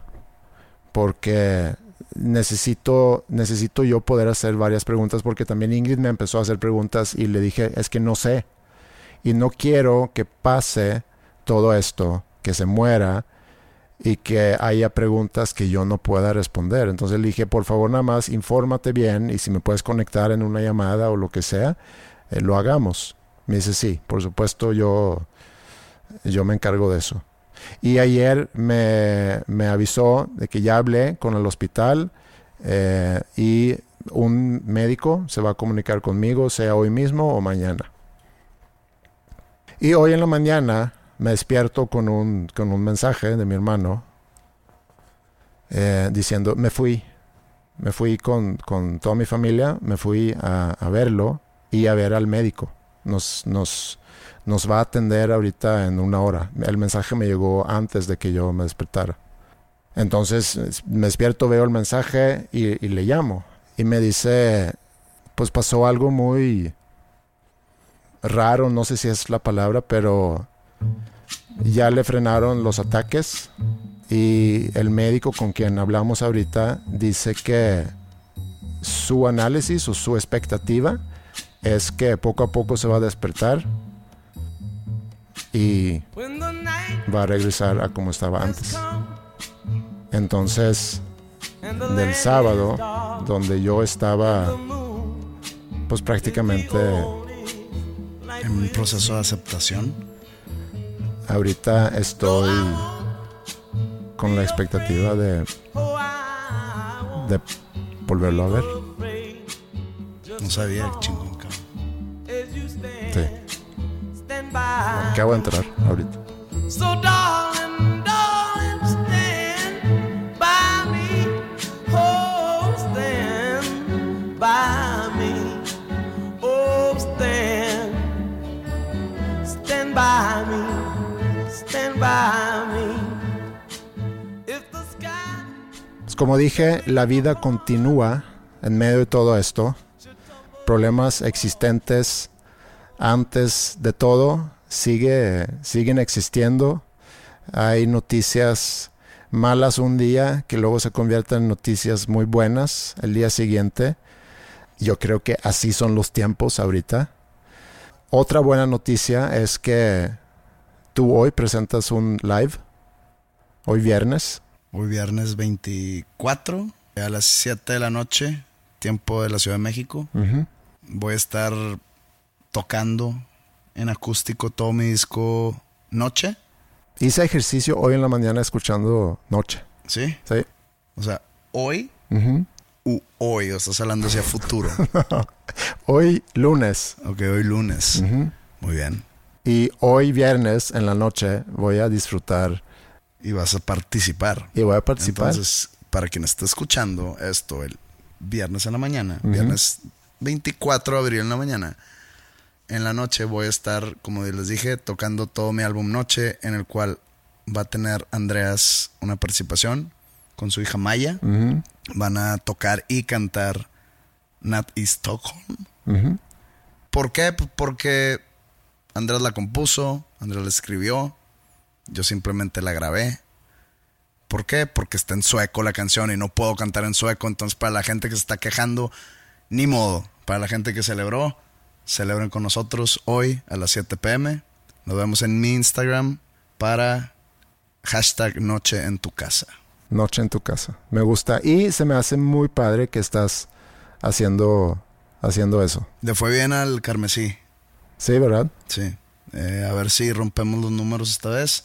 [SPEAKER 2] porque necesito, necesito yo poder hacer varias preguntas porque también Ingrid me empezó a hacer preguntas y le dije, es que no sé. Y no quiero que pase todo esto, que se muera y que haya preguntas que yo no pueda responder. Entonces le dije, por favor, nada más infórmate bien y si me puedes conectar en una llamada o lo que sea, eh, lo hagamos. Me dice, sí, por supuesto, yo, yo me encargo de eso. Y ayer me, me avisó de que ya hablé con el hospital eh, y un médico se va a comunicar conmigo, sea hoy mismo o mañana. Y hoy en la mañana me despierto con un, con un mensaje de mi hermano eh, diciendo, me fui, me fui con, con, toda mi familia, me fui a, a, verlo y a ver al médico. Nos, nos, nos va a atender ahorita en una hora. El mensaje me llegó antes de que yo me despertara. Entonces me despierto, veo el mensaje y, y le llamo. Y me dice, pues pasó algo muy raro, no sé si es la palabra, pero ya le frenaron los ataques y el médico con quien hablamos ahorita dice que su análisis o su expectativa es que poco a poco se va a despertar y va a regresar a como estaba antes. Entonces, del sábado, donde yo estaba pues prácticamente
[SPEAKER 1] en un proceso de aceptación,
[SPEAKER 2] ahorita estoy con la expectativa de, de volverlo a ver.
[SPEAKER 1] No sabía, chingón,
[SPEAKER 2] Acabo de entrar ahorita.
[SPEAKER 4] So darling, darling, stand by me. Oh, stand by me. Oh, stand. Stand by me. Stand by me. If the sky
[SPEAKER 2] Pues como dije, la vida continúa en medio de todo esto. Problemas existentes antes de todo sigue, siguen existiendo. Hay noticias malas un día que luego se convierten en noticias muy buenas el día siguiente. Yo creo que así son los tiempos ahorita. Otra buena noticia es que tú hoy presentas un live, hoy viernes.
[SPEAKER 1] Hoy viernes 24 a las 7 de la noche, tiempo de la Ciudad de México. Voy a estar tocando en acústico todo mi disco Noche.
[SPEAKER 2] Hice ejercicio hoy en la mañana escuchando Noche.
[SPEAKER 1] ¿Sí?
[SPEAKER 2] Sí.
[SPEAKER 1] O sea, hoy
[SPEAKER 2] Ujú.
[SPEAKER 1] u hoy, o estás hablando hacia futuro.
[SPEAKER 2] Hoy lunes.
[SPEAKER 1] ok, hoy lunes.
[SPEAKER 2] Ujú.
[SPEAKER 1] Muy bien.
[SPEAKER 2] Y hoy viernes en la noche voy a disfrutar
[SPEAKER 1] Y vas a participar.
[SPEAKER 2] y voy a participar.
[SPEAKER 1] Entonces, para quien esté escuchando esto el viernes en la mañana,
[SPEAKER 2] Ujú.
[SPEAKER 1] viernes 24 de abril en la mañana, en la noche voy a estar, como les dije, tocando todo mi álbum Noche, en el cual va a tener Andreas una participación con su hija Maya. Van a tocar y cantar Nat y Stockholm. ¿Por qué? Pues Porque Andrés la compuso, Andrés la escribió, yo simplemente la grabé. ¿Por qué? Porque está en sueco la canción y no puedo cantar en sueco. Entonces, para la gente que se está quejando, ni modo. Para la gente que celebró, celebren con nosotros hoy a las 7 pm. Nos vemos en mi Instagram para hashtag Noche en tu casa.
[SPEAKER 2] Noche en tu casa. Me gusta. Y se me hace muy padre que estás haciendo, haciendo eso.
[SPEAKER 1] Le fue bien al Carmesí.
[SPEAKER 2] Sí, ¿verdad?
[SPEAKER 1] Sí. Eh, a ver si rompemos los números esta vez.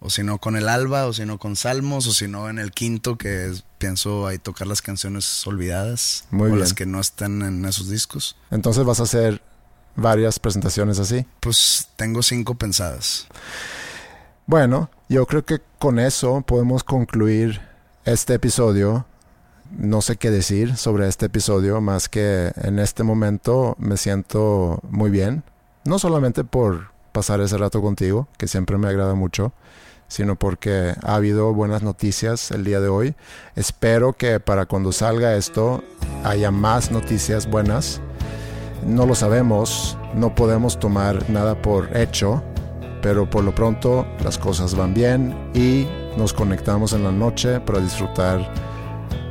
[SPEAKER 1] O si no con el Alba, o si no con Salmos, o si no en el quinto, que es- pienso ahí tocar las canciones olvidadas.
[SPEAKER 2] Muy
[SPEAKER 1] o
[SPEAKER 2] bien.
[SPEAKER 1] las que no están en esos discos.
[SPEAKER 2] Entonces vas a hacer varias presentaciones así.
[SPEAKER 1] Pues tengo cinco pensadas.
[SPEAKER 2] Bueno, yo creo que con eso podemos concluir este episodio. No sé qué decir sobre este episodio, más que en este momento me siento muy bien. No solamente por pasar ese rato contigo, que siempre me agrada mucho, sino porque ha habido buenas noticias el día de hoy. Espero que para cuando salga esto haya más noticias buenas. No lo sabemos, no podemos tomar nada por hecho, pero por lo pronto las cosas van bien y nos conectamos en la noche para disfrutar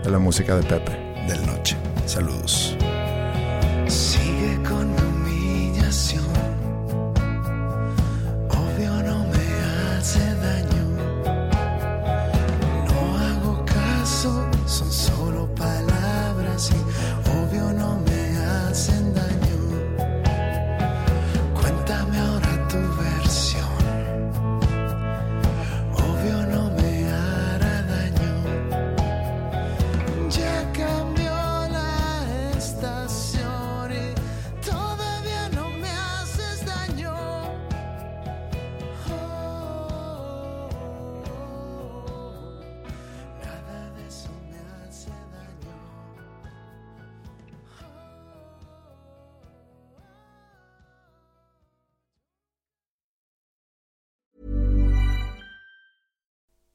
[SPEAKER 2] de la música de Pepe.
[SPEAKER 1] Del noche. Saludos.